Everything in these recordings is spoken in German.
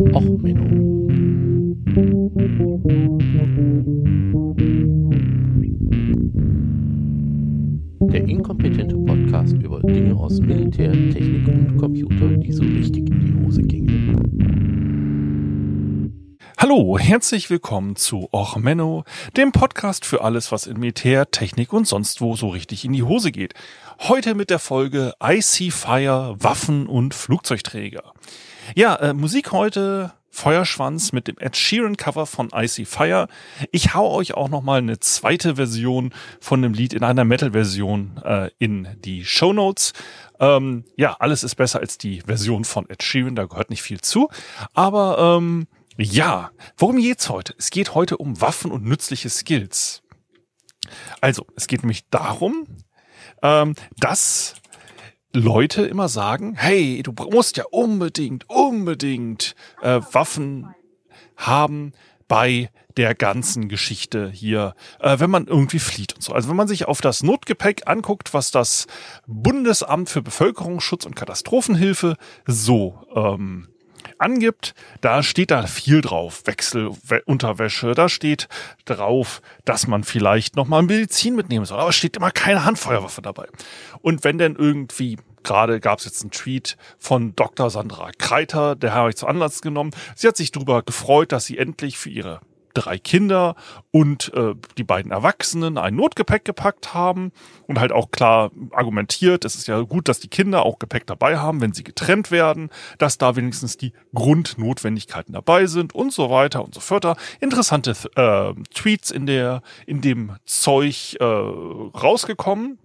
Och, Menno. Der inkompetente Podcast über Dinge aus Militär, Technik und Computer, die so richtig in die Hose gingen. Hallo, herzlich willkommen zu Och Menno, dem Podcast für alles, was in Militär, Technik und sonst wo so richtig in die Hose geht. Heute mit der Folge Icy Fire, Waffen und Flugzeugträger. Ja, äh, Musik heute Feuerschwanz mit dem Ed Sheeran Cover von Icy Fire. Ich hau euch auch noch mal eine zweite Version von dem Lied in einer Metal Version äh, in die Show Notes. Ähm, ja, alles ist besser als die Version von Ed Sheeran, da gehört nicht viel zu, aber ähm, ja, worum geht's heute? Es geht heute um Waffen und nützliche Skills. Also, es geht nämlich darum, ähm, dass Leute immer sagen, hey, du musst ja unbedingt, unbedingt äh, Waffen haben bei der ganzen Geschichte hier, äh, wenn man irgendwie flieht und so. Also wenn man sich auf das Notgepäck anguckt, was das Bundesamt für Bevölkerungsschutz und Katastrophenhilfe so ähm, angibt, da steht da viel drauf. Wechselunterwäsche, da steht drauf, dass man vielleicht nochmal Medizin mitnehmen soll. Aber es steht immer keine Handfeuerwaffe dabei. Und wenn denn irgendwie Gerade gab es jetzt einen Tweet von Dr. Sandra Kreiter, der habe ich zu Anlass genommen. Sie hat sich darüber gefreut, dass sie endlich für ihre drei Kinder und äh, die beiden Erwachsenen ein Notgepäck gepackt haben und halt auch klar argumentiert, es ist ja gut, dass die Kinder auch Gepäck dabei haben, wenn sie getrennt werden, dass da wenigstens die Grundnotwendigkeiten dabei sind und so weiter und so fort. Interessante äh, Tweets in der in dem Zeug äh, rausgekommen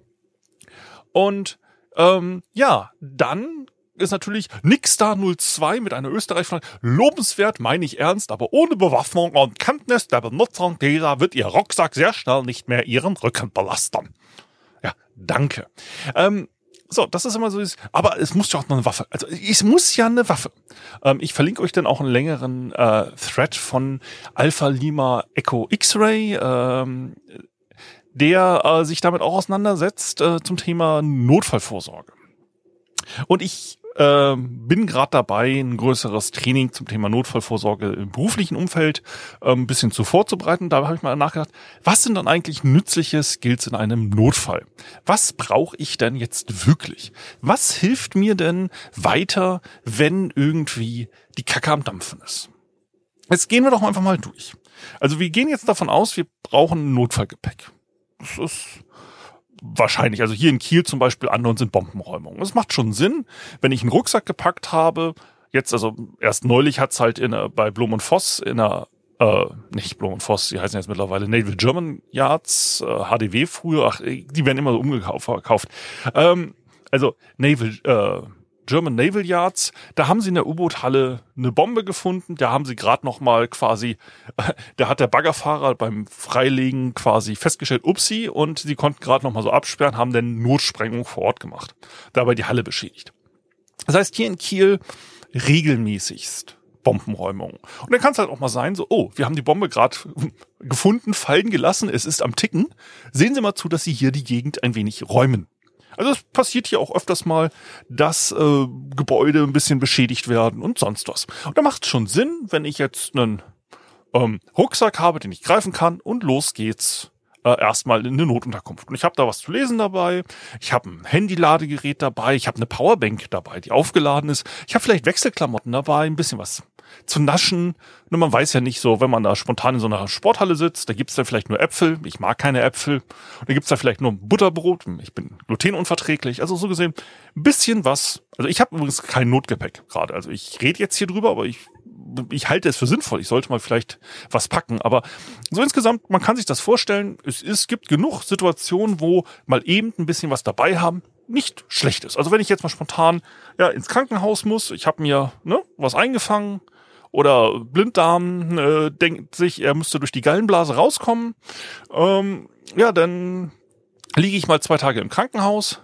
und ähm, ja, dann ist natürlich Nixstar 02 mit einer Österreich-Flagge. Lobenswert meine ich ernst, aber ohne Bewaffnung und Kenntnis der Benutzung dieser wird Ihr Rucksack sehr schnell nicht mehr Ihren Rücken belasten. Ja, danke. Ähm, so, das ist immer so, aber es muss ja auch noch eine Waffe. Also es muss ja eine Waffe. Ähm, ich verlinke euch dann auch einen längeren äh, Thread von Alpha Lima Echo X-Ray. Ähm, der äh, sich damit auch auseinandersetzt äh, zum Thema Notfallvorsorge. Und ich äh, bin gerade dabei, ein größeres Training zum Thema Notfallvorsorge im beruflichen Umfeld äh, ein bisschen zu vorzubereiten. Da habe ich mal nachgedacht, was sind dann eigentlich nützliche Skills in einem Notfall? Was brauche ich denn jetzt wirklich? Was hilft mir denn weiter, wenn irgendwie die Kacke am Dampfen ist? Jetzt gehen wir doch einfach mal durch. Also wir gehen jetzt davon aus, wir brauchen Notfallgepäck. Das ist wahrscheinlich. Also hier in Kiel zum Beispiel, anderen sind Bombenräumungen. Das macht schon Sinn, wenn ich einen Rucksack gepackt habe. Jetzt, also erst neulich hat's halt in, bei Blum und Voss in einer äh, nicht Blum und Voss, die heißen jetzt mittlerweile Naval German Yards, äh, HDW früher, ach, die werden immer so umgekauft. Ähm, also Naval äh, German Naval Yards. Da haben sie in der U-Boot-Halle eine Bombe gefunden. Da haben sie gerade noch mal quasi, da hat der Baggerfahrer beim Freilegen quasi festgestellt, upsi, und sie konnten gerade noch mal so absperren, haben dann Notsprengung vor Ort gemacht. Dabei die Halle beschädigt. Das heißt, hier in Kiel regelmäßigst Bombenräumung. Und dann kann es halt auch mal sein, so, oh, wir haben die Bombe gerade gefunden, fallen gelassen, es ist am Ticken. Sehen Sie mal zu, dass Sie hier die Gegend ein wenig räumen. Also es passiert hier auch öfters mal, dass äh, Gebäude ein bisschen beschädigt werden und sonst was. Und da macht es schon Sinn, wenn ich jetzt einen ähm, Rucksack habe, den ich greifen kann und los geht's äh, erstmal in eine Notunterkunft. Und ich habe da was zu lesen dabei, ich habe ein Handy-Ladegerät dabei, ich habe eine Powerbank dabei, die aufgeladen ist, ich habe vielleicht Wechselklamotten dabei, ein bisschen was zu naschen. Nur man weiß ja nicht so, wenn man da spontan in so einer Sporthalle sitzt, da gibt's da vielleicht nur Äpfel, ich mag keine Äpfel. Und da gibt's da vielleicht nur Butterbrot, ich bin glutenunverträglich. Also so gesehen, ein bisschen was. Also ich habe übrigens kein Notgepäck gerade. Also ich rede jetzt hier drüber, aber ich ich halte es für sinnvoll. Ich sollte mal vielleicht was packen. Aber so insgesamt, man kann sich das vorstellen. Es, es gibt genug Situationen, wo mal eben ein bisschen was dabei haben nicht schlecht ist. Also wenn ich jetzt mal spontan ja ins Krankenhaus muss, ich habe mir ne, was eingefangen, oder Blinddarm äh, denkt sich, er müsste durch die Gallenblase rauskommen. Ähm, ja, dann liege ich mal zwei Tage im Krankenhaus.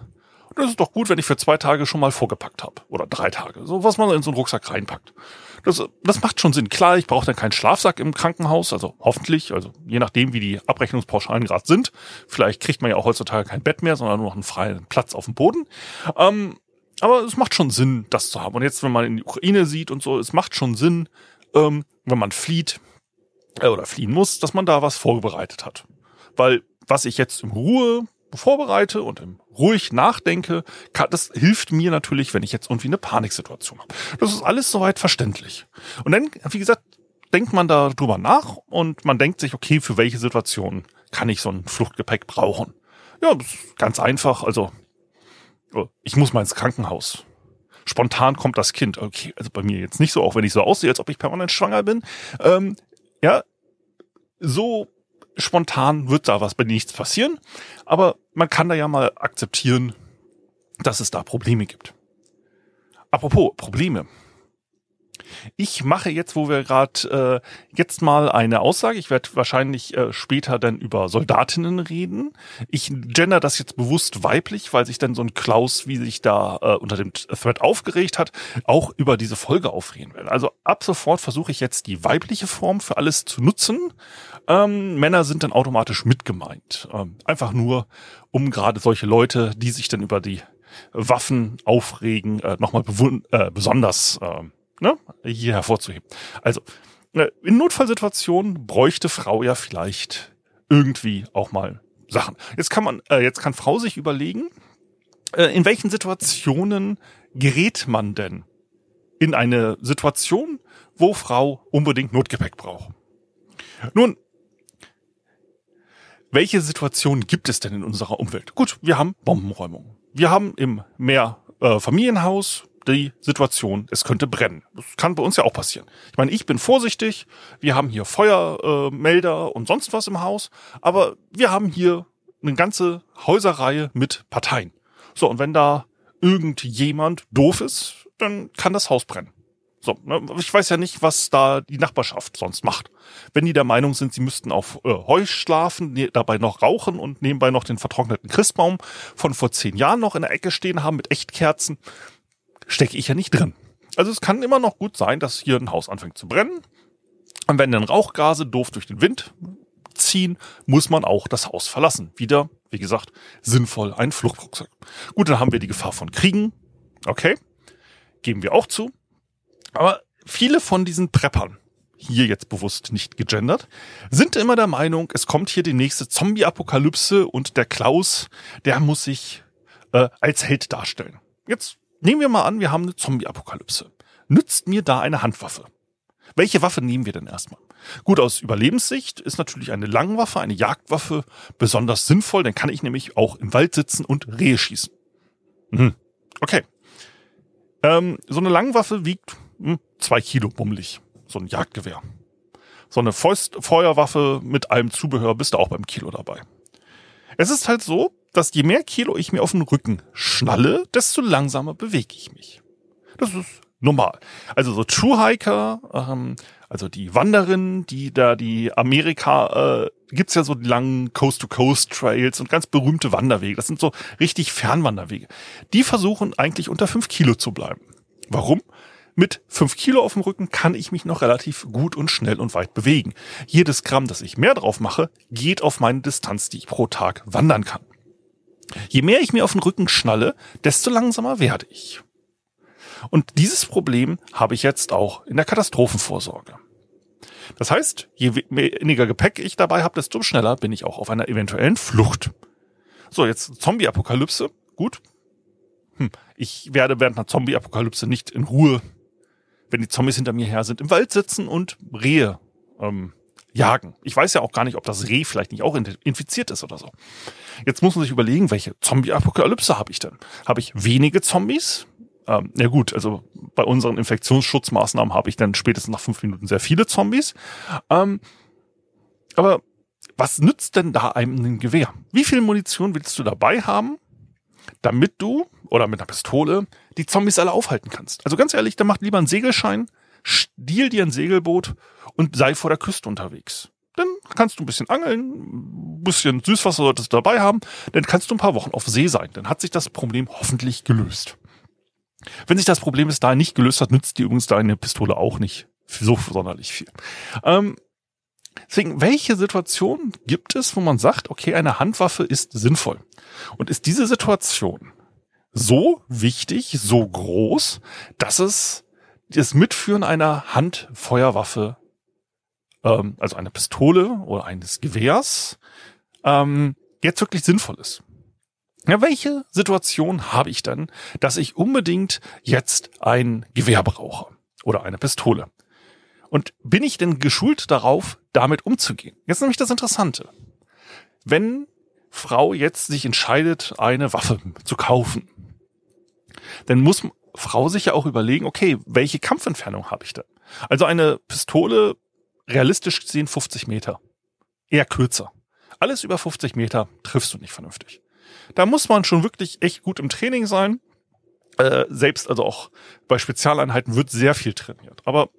Und das ist doch gut, wenn ich für zwei Tage schon mal vorgepackt habe. Oder drei Tage. So was man in so einen Rucksack reinpackt. Das, das macht schon Sinn. Klar, ich brauche dann keinen Schlafsack im Krankenhaus, also hoffentlich, also je nachdem, wie die Abrechnungspauschalen gerade sind. Vielleicht kriegt man ja auch heutzutage kein Bett mehr, sondern nur noch einen freien Platz auf dem Boden. Ähm, aber es macht schon Sinn, das zu haben. Und jetzt, wenn man in die Ukraine sieht und so, es macht schon Sinn, ähm, wenn man flieht äh, oder fliehen muss, dass man da was vorbereitet hat. Weil was ich jetzt im Ruhe vorbereite und im ruhig nachdenke, kann, das hilft mir natürlich, wenn ich jetzt irgendwie eine Paniksituation habe. Das ist alles soweit verständlich. Und dann, wie gesagt, denkt man da drüber nach und man denkt sich, okay, für welche Situation kann ich so ein Fluchtgepäck brauchen? Ja, ganz einfach. Also, oh, ich muss mal ins Krankenhaus. Spontan kommt das Kind. Okay, also bei mir jetzt nicht so, auch wenn ich so aussehe, als ob ich permanent schwanger bin. Ähm, ja, so spontan wird da was bei nichts passieren. Aber man kann da ja mal akzeptieren, dass es da Probleme gibt. Apropos Probleme. Ich mache jetzt, wo wir gerade äh, jetzt mal eine Aussage. Ich werde wahrscheinlich äh, später dann über Soldatinnen reden. Ich gender das jetzt bewusst weiblich, weil sich dann so ein Klaus, wie sich da äh, unter dem Thread aufgeregt hat, auch über diese Folge aufregen will. Also ab sofort versuche ich jetzt die weibliche Form für alles zu nutzen. Ähm, Männer sind dann automatisch mitgemeint. Ähm, einfach nur, um gerade solche Leute, die sich dann über die Waffen aufregen, äh, nochmal äh, besonders äh, ne, hier hervorzuheben. Also, äh, in Notfallsituationen bräuchte Frau ja vielleicht irgendwie auch mal Sachen. Jetzt kann man, äh, jetzt kann Frau sich überlegen, äh, in welchen Situationen gerät man denn in eine Situation, wo Frau unbedingt Notgepäck braucht. Nun, welche Situationen gibt es denn in unserer Umwelt? Gut, wir haben Bombenräumung. Wir haben im Mehrfamilienhaus die Situation, es könnte brennen. Das kann bei uns ja auch passieren. Ich meine, ich bin vorsichtig, wir haben hier Feuermelder und sonst was im Haus, aber wir haben hier eine ganze Häuserreihe mit Parteien. So, und wenn da irgendjemand doof ist, dann kann das Haus brennen. So, ne, ich weiß ja nicht, was da die Nachbarschaft sonst macht. Wenn die der Meinung sind, sie müssten auf äh, Heu schlafen, ne, dabei noch rauchen und nebenbei noch den vertrockneten Christbaum von vor zehn Jahren noch in der Ecke stehen haben mit Echtkerzen, stecke ich ja nicht drin. Also es kann immer noch gut sein, dass hier ein Haus anfängt zu brennen. Und wenn dann Rauchgase doof durch den Wind ziehen, muss man auch das Haus verlassen. Wieder, wie gesagt, sinnvoll ein Fluchtrucksack. Gut, dann haben wir die Gefahr von Kriegen. Okay, geben wir auch zu. Aber viele von diesen Preppern, hier jetzt bewusst nicht gegendert, sind immer der Meinung, es kommt hier die nächste Zombie-Apokalypse und der Klaus, der muss sich äh, als Held darstellen. Jetzt Nehmen wir mal an, wir haben eine Zombie-Apokalypse. Nützt mir da eine Handwaffe? Welche Waffe nehmen wir denn erstmal? Gut, aus Überlebenssicht ist natürlich eine Langwaffe, eine Jagdwaffe besonders sinnvoll, dann kann ich nämlich auch im Wald sitzen und Rehe schießen. Hm. Okay. Ähm, so eine Langwaffe wiegt hm, zwei Kilo bummelig. So ein Jagdgewehr. So eine Fäust Feuerwaffe mit allem Zubehör bist du auch beim Kilo dabei. Es ist halt so, dass je mehr Kilo ich mir auf den Rücken schnalle, desto langsamer bewege ich mich. Das ist normal. Also so True Hiker, ähm, also die Wanderinnen, die da die Amerika, äh, gibt's ja so die langen Coast-to-Coast-Trails und ganz berühmte Wanderwege. Das sind so richtig Fernwanderwege. Die versuchen eigentlich unter fünf Kilo zu bleiben. Warum? Mit fünf Kilo auf dem Rücken kann ich mich noch relativ gut und schnell und weit bewegen. Jedes Gramm, das ich mehr drauf mache, geht auf meine Distanz, die ich pro Tag wandern kann. Je mehr ich mir auf den Rücken schnalle, desto langsamer werde ich. Und dieses Problem habe ich jetzt auch in der Katastrophenvorsorge. Das heißt, je weniger Gepäck ich dabei habe, desto schneller bin ich auch auf einer eventuellen Flucht. So, jetzt Zombie-Apokalypse. Gut. Hm. Ich werde während einer Zombie-Apokalypse nicht in Ruhe, wenn die Zombies hinter mir her sind, im Wald sitzen und Rehe ähm, jagen. Ich weiß ja auch gar nicht, ob das Reh vielleicht nicht auch infiziert ist oder so. Jetzt muss man sich überlegen, welche Zombie-Apokalypse habe ich denn? Habe ich wenige Zombies? Ähm, ja gut, also bei unseren Infektionsschutzmaßnahmen habe ich dann spätestens nach fünf Minuten sehr viele Zombies. Ähm, aber was nützt denn da einem ein Gewehr? Wie viel Munition willst du dabei haben, damit du, oder mit einer Pistole, die Zombies alle aufhalten kannst? Also ganz ehrlich, dann mach lieber einen Segelschein, stiehl dir ein Segelboot und sei vor der Küste unterwegs. Dann kannst du ein bisschen angeln, ein bisschen Süßwasser solltest du dabei haben, dann kannst du ein paar Wochen auf See sein. Dann hat sich das Problem hoffentlich gelöst. Wenn sich das Problem bis dahin nicht gelöst hat, nützt dir übrigens deine Pistole auch nicht so sonderlich viel. Ähm, deswegen, welche Situation gibt es, wo man sagt, okay, eine Handwaffe ist sinnvoll? Und ist diese Situation so wichtig, so groß, dass es das Mitführen einer Handfeuerwaffe, ähm, also einer Pistole oder eines Gewehrs, ähm, jetzt wirklich sinnvoll ist. Ja, welche Situation habe ich dann, dass ich unbedingt jetzt ein Gewehr brauche oder eine Pistole? Und bin ich denn geschult darauf, damit umzugehen? Jetzt nämlich das Interessante. Wenn Frau jetzt sich entscheidet, eine Waffe zu kaufen, dann muss Frau sich ja auch überlegen, okay, welche Kampfentfernung habe ich denn? Also eine Pistole, realistisch gesehen 50 Meter. Eher kürzer. Alles über 50 Meter triffst du nicht vernünftig. Da muss man schon wirklich echt gut im Training sein. Äh, selbst also auch bei Spezialeinheiten wird sehr viel trainiert. Aber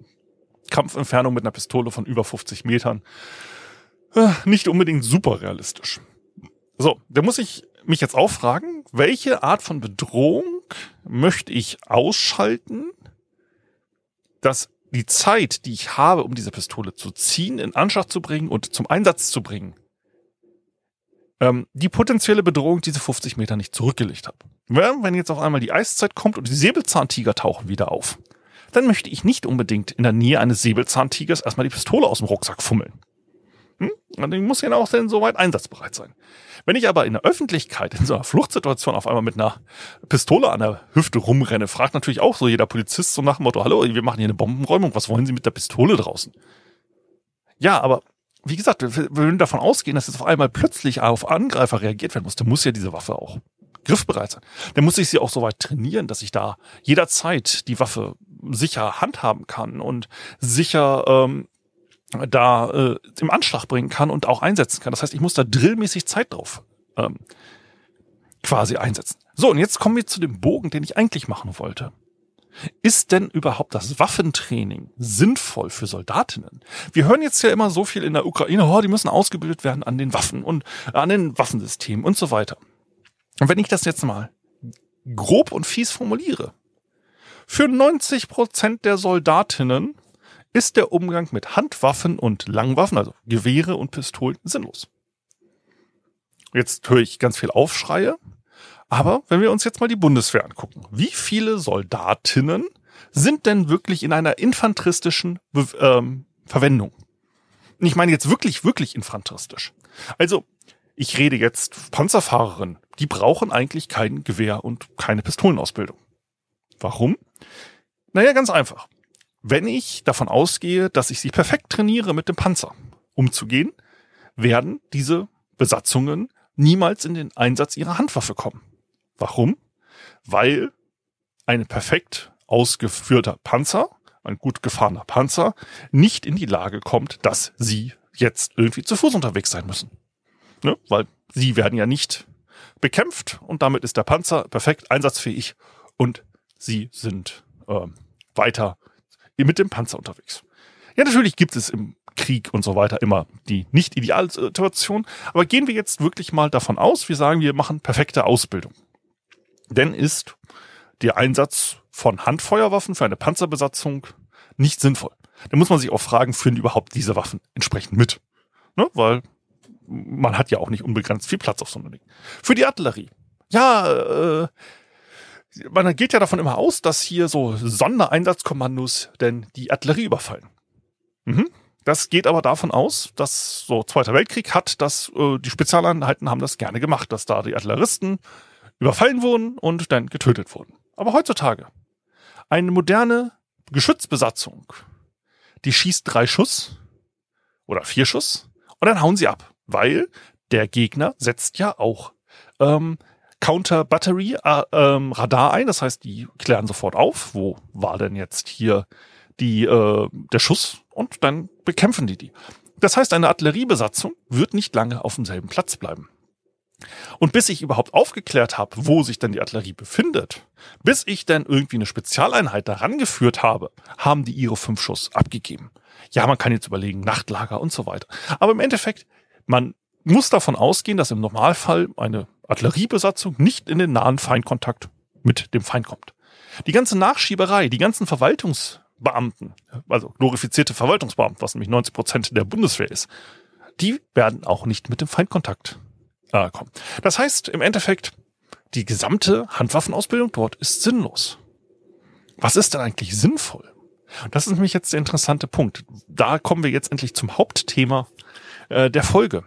Kampfentfernung mit einer Pistole von über 50 Metern äh, nicht unbedingt super realistisch. So, da muss ich mich jetzt auch fragen, welche Art von Bedrohung möchte ich ausschalten, dass die Zeit, die ich habe, um diese Pistole zu ziehen, in Anschlag zu bringen und zum Einsatz zu bringen, ähm, die potenzielle Bedrohung diese 50 Meter nicht zurückgelegt habe. Wenn jetzt auf einmal die Eiszeit kommt und die Säbelzahntiger tauchen wieder auf, dann möchte ich nicht unbedingt in der Nähe eines Säbelzahntigers erstmal die Pistole aus dem Rucksack fummeln. Und die muss ja auch dann soweit einsatzbereit sein. Wenn ich aber in der Öffentlichkeit in so einer Fluchtsituation auf einmal mit einer Pistole an der Hüfte rumrenne, fragt natürlich auch so jeder Polizist so nach dem Motto, hallo, wir machen hier eine Bombenräumung, was wollen Sie mit der Pistole draußen? Ja, aber wie gesagt, wir würden davon ausgehen, dass jetzt auf einmal plötzlich auf Angreifer reagiert werden muss, dann muss ja diese Waffe auch griffbereit sein. Dann muss ich sie auch so weit trainieren, dass ich da jederzeit die Waffe sicher handhaben kann und sicher ähm, da äh, im Anschlag bringen kann und auch einsetzen kann. Das heißt, ich muss da drillmäßig Zeit drauf ähm, quasi einsetzen. So, und jetzt kommen wir zu dem Bogen, den ich eigentlich machen wollte. Ist denn überhaupt das Waffentraining sinnvoll für Soldatinnen? Wir hören jetzt ja immer so viel in der Ukraine, oh, die müssen ausgebildet werden an den Waffen und an den Waffensystemen und so weiter. Und wenn ich das jetzt mal grob und fies formuliere, für 90 Prozent der Soldatinnen ist der Umgang mit Handwaffen und Langwaffen, also Gewehre und Pistolen, sinnlos. Jetzt höre ich ganz viel Aufschreie, aber wenn wir uns jetzt mal die Bundeswehr angucken, wie viele Soldatinnen sind denn wirklich in einer infanteristischen Be ähm, Verwendung? Ich meine jetzt wirklich, wirklich infanteristisch. Also, ich rede jetzt Panzerfahrerinnen, die brauchen eigentlich kein Gewehr und keine Pistolenausbildung. Warum? Naja, ganz einfach. Wenn ich davon ausgehe, dass ich sie perfekt trainiere, mit dem Panzer umzugehen, werden diese Besatzungen niemals in den Einsatz ihrer Handwaffe kommen. Warum? Weil ein perfekt ausgeführter Panzer, ein gut gefahrener Panzer, nicht in die Lage kommt, dass sie jetzt irgendwie zu Fuß unterwegs sein müssen. Ne? Weil sie werden ja nicht bekämpft und damit ist der Panzer perfekt einsatzfähig und sie sind äh, weiter mit dem Panzer unterwegs. Ja, natürlich gibt es im Krieg und so weiter immer die nicht ideale Situation, aber gehen wir jetzt wirklich mal davon aus, wir sagen, wir machen perfekte Ausbildung. Denn ist der Einsatz von Handfeuerwaffen für eine Panzerbesatzung nicht sinnvoll. Da muss man sich auch fragen, führen die überhaupt diese Waffen entsprechend mit? Ne? Weil man hat ja auch nicht unbegrenzt viel Platz auf so einem Ding. Für die Artillerie. Ja, äh, man geht ja davon immer aus, dass hier so Sondereinsatzkommandos denn die Artillerie überfallen. Mhm. Das geht aber davon aus, dass so Zweiter Weltkrieg hat, dass äh, die Spezialeinheiten haben das gerne gemacht, dass da die Artilleristen überfallen wurden und dann getötet wurden. Aber heutzutage, eine moderne Geschützbesatzung, die schießt drei Schuss oder vier Schuss und dann hauen sie ab, weil der Gegner setzt ja auch ähm, Counter Battery äh, ähm, Radar ein. Das heißt, die klären sofort auf, wo war denn jetzt hier die äh, der Schuss und dann bekämpfen die die. Das heißt, eine Artilleriebesatzung wird nicht lange auf demselben Platz bleiben. Und bis ich überhaupt aufgeklärt habe, wo sich denn die Artillerie befindet, bis ich dann irgendwie eine Spezialeinheit daran geführt habe, haben die ihre fünf Schuss abgegeben. Ja, man kann jetzt überlegen, Nachtlager und so weiter. Aber im Endeffekt, man muss davon ausgehen, dass im Normalfall eine Artilleriebesatzung nicht in den nahen Feindkontakt mit dem Feind kommt. Die ganze Nachschieberei, die ganzen Verwaltungsbeamten, also glorifizierte Verwaltungsbeamten, was nämlich 90 Prozent der Bundeswehr ist, die werden auch nicht mit dem Feindkontakt äh, kommen. Das heißt im Endeffekt, die gesamte Handwaffenausbildung dort ist sinnlos. Was ist denn eigentlich sinnvoll? Das ist nämlich jetzt der interessante Punkt. Da kommen wir jetzt endlich zum Hauptthema äh, der Folge.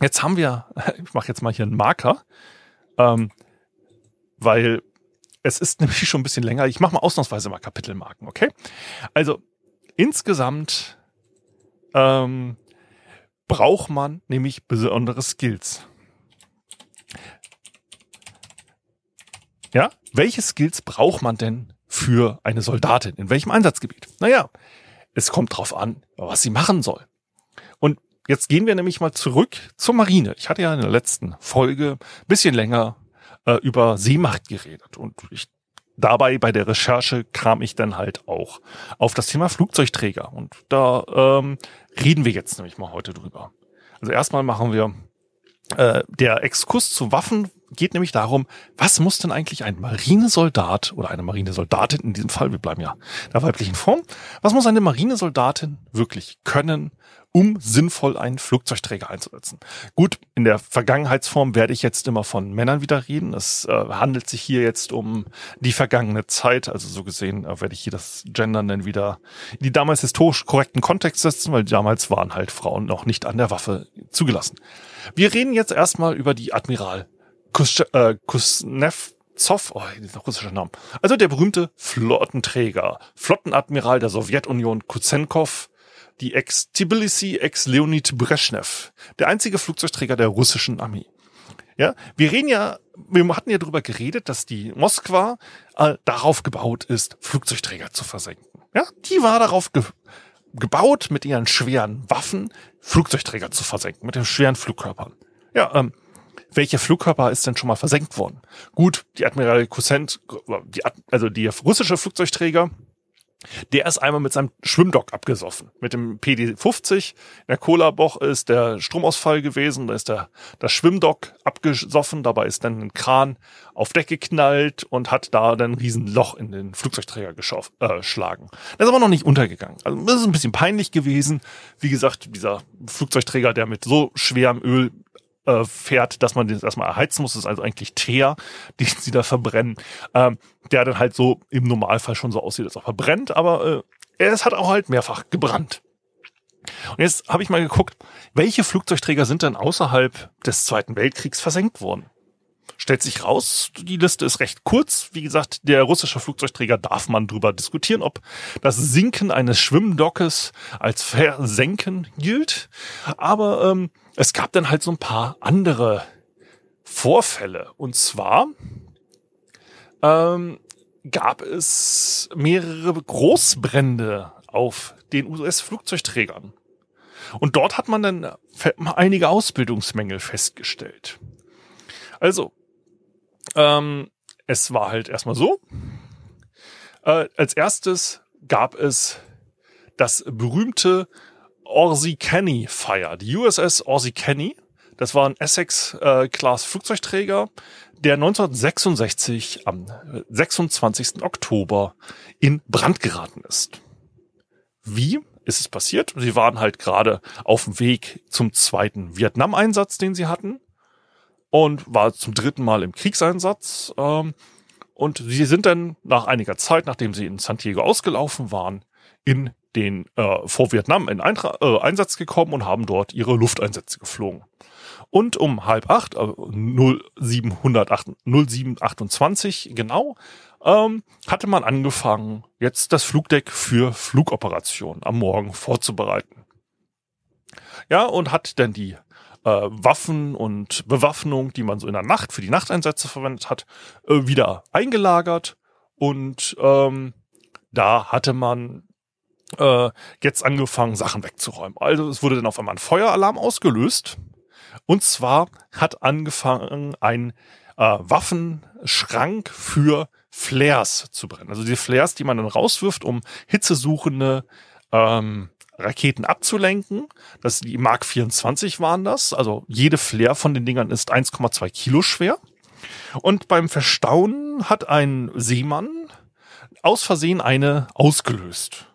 Jetzt haben wir, ich mache jetzt mal hier einen Marker, ähm, weil es ist nämlich schon ein bisschen länger. Ich mache mal ausnahmsweise mal Kapitelmarken, okay? Also insgesamt ähm, braucht man nämlich besondere Skills. Ja, welche Skills braucht man denn für eine Soldatin? In welchem Einsatzgebiet? Naja, es kommt drauf an, was sie machen soll. Jetzt gehen wir nämlich mal zurück zur Marine. Ich hatte ja in der letzten Folge bisschen länger äh, über Seemacht geredet und ich dabei bei der Recherche kam ich dann halt auch auf das Thema Flugzeugträger und da ähm, reden wir jetzt nämlich mal heute drüber. Also erstmal machen wir äh, der Exkurs zu Waffen geht nämlich darum, was muss denn eigentlich ein Marinesoldat oder eine Marinesoldatin in diesem Fall, wir bleiben ja der weiblichen Form, was muss eine Marinesoldatin wirklich können, um sinnvoll einen Flugzeugträger einzusetzen. Gut, in der Vergangenheitsform werde ich jetzt immer von Männern wieder reden. Es äh, handelt sich hier jetzt um die vergangene Zeit. Also so gesehen äh, werde ich hier das Gendern dann wieder in die damals historisch korrekten Kontext setzen, weil damals waren halt Frauen noch nicht an der Waffe zugelassen. Wir reden jetzt erstmal über die Admiral Kus äh, Kuznetsov, oh, dieser russische Name. Also der berühmte Flottenträger, Flottenadmiral der Sowjetunion Kuzenkov, die Ex-Tbilisi, Ex-Leonid Brezhnev, der einzige Flugzeugträger der russischen Armee. Ja, wir reden ja, wir hatten ja darüber geredet, dass die Moskwa äh, darauf gebaut ist, Flugzeugträger zu versenken. Ja, die war darauf ge gebaut, mit ihren schweren Waffen Flugzeugträger zu versenken, mit den schweren Flugkörpern. Ja, ähm, welcher Flugkörper ist denn schon mal versenkt worden? Gut, die Admiral Kusent, die, also die russische Flugzeugträger, der ist einmal mit seinem Schwimmdock abgesoffen. Mit dem PD-50. In der Cola-Boch ist der Stromausfall gewesen. Da ist der, das Schwimmdock abgesoffen. Dabei ist dann ein Kran auf Deck geknallt und hat da dann ein Riesenloch in den Flugzeugträger geschlagen. Äh, der ist aber noch nicht untergegangen. Also das ist ein bisschen peinlich gewesen. Wie gesagt, dieser Flugzeugträger, der mit so schwerem Öl äh, fährt, dass man das erstmal erheizen muss. Das ist also eigentlich Teer, den sie da verbrennen, ähm, der dann halt so im Normalfall schon so aussieht, als ob er brennt, aber äh, es hat auch halt mehrfach gebrannt. Und jetzt habe ich mal geguckt, welche Flugzeugträger sind denn außerhalb des Zweiten Weltkriegs versenkt worden? Stellt sich raus, die Liste ist recht kurz. Wie gesagt, der russische Flugzeugträger darf man drüber diskutieren, ob das Sinken eines Schwimmdockes als Versenken gilt. Aber ähm, es gab dann halt so ein paar andere Vorfälle. Und zwar ähm, gab es mehrere Großbrände auf den US-Flugzeugträgern. Und dort hat man dann einige Ausbildungsmängel festgestellt. Also, ähm, es war halt erstmal so. Äh, als erstes gab es das berühmte Orsi Kenny Fire. Die USS Orsi Kenny, das war ein Essex-Class äh, Flugzeugträger, der 1966 am 26. Oktober in Brand geraten ist. Wie ist es passiert? Sie waren halt gerade auf dem Weg zum zweiten Vietnam-Einsatz, den sie hatten und war zum dritten Mal im Kriegseinsatz. Ähm, und sie sind dann nach einiger Zeit, nachdem sie in San Diego ausgelaufen waren, in den äh, vor Vietnam in Eintra äh, Einsatz gekommen und haben dort ihre Lufteinsätze geflogen. Und um halb acht, äh, 0728 genau, ähm, hatte man angefangen, jetzt das Flugdeck für Flugoperationen am Morgen vorzubereiten. Ja, und hat dann die äh, Waffen und Bewaffnung, die man so in der Nacht für die Nachteinsätze verwendet hat, äh, wieder eingelagert. Und ähm, da hatte man äh, jetzt angefangen, Sachen wegzuräumen. Also es wurde dann auf einmal ein Feueralarm ausgelöst. Und zwar hat angefangen ein äh, Waffenschrank für Flares zu brennen. Also die Flares, die man dann rauswirft, um hitzesuchende ähm, Raketen abzulenken. Das die Mark 24 waren das. Also jede Flare von den Dingern ist 1,2 Kilo schwer. Und beim Verstauen hat ein Seemann aus Versehen eine ausgelöst.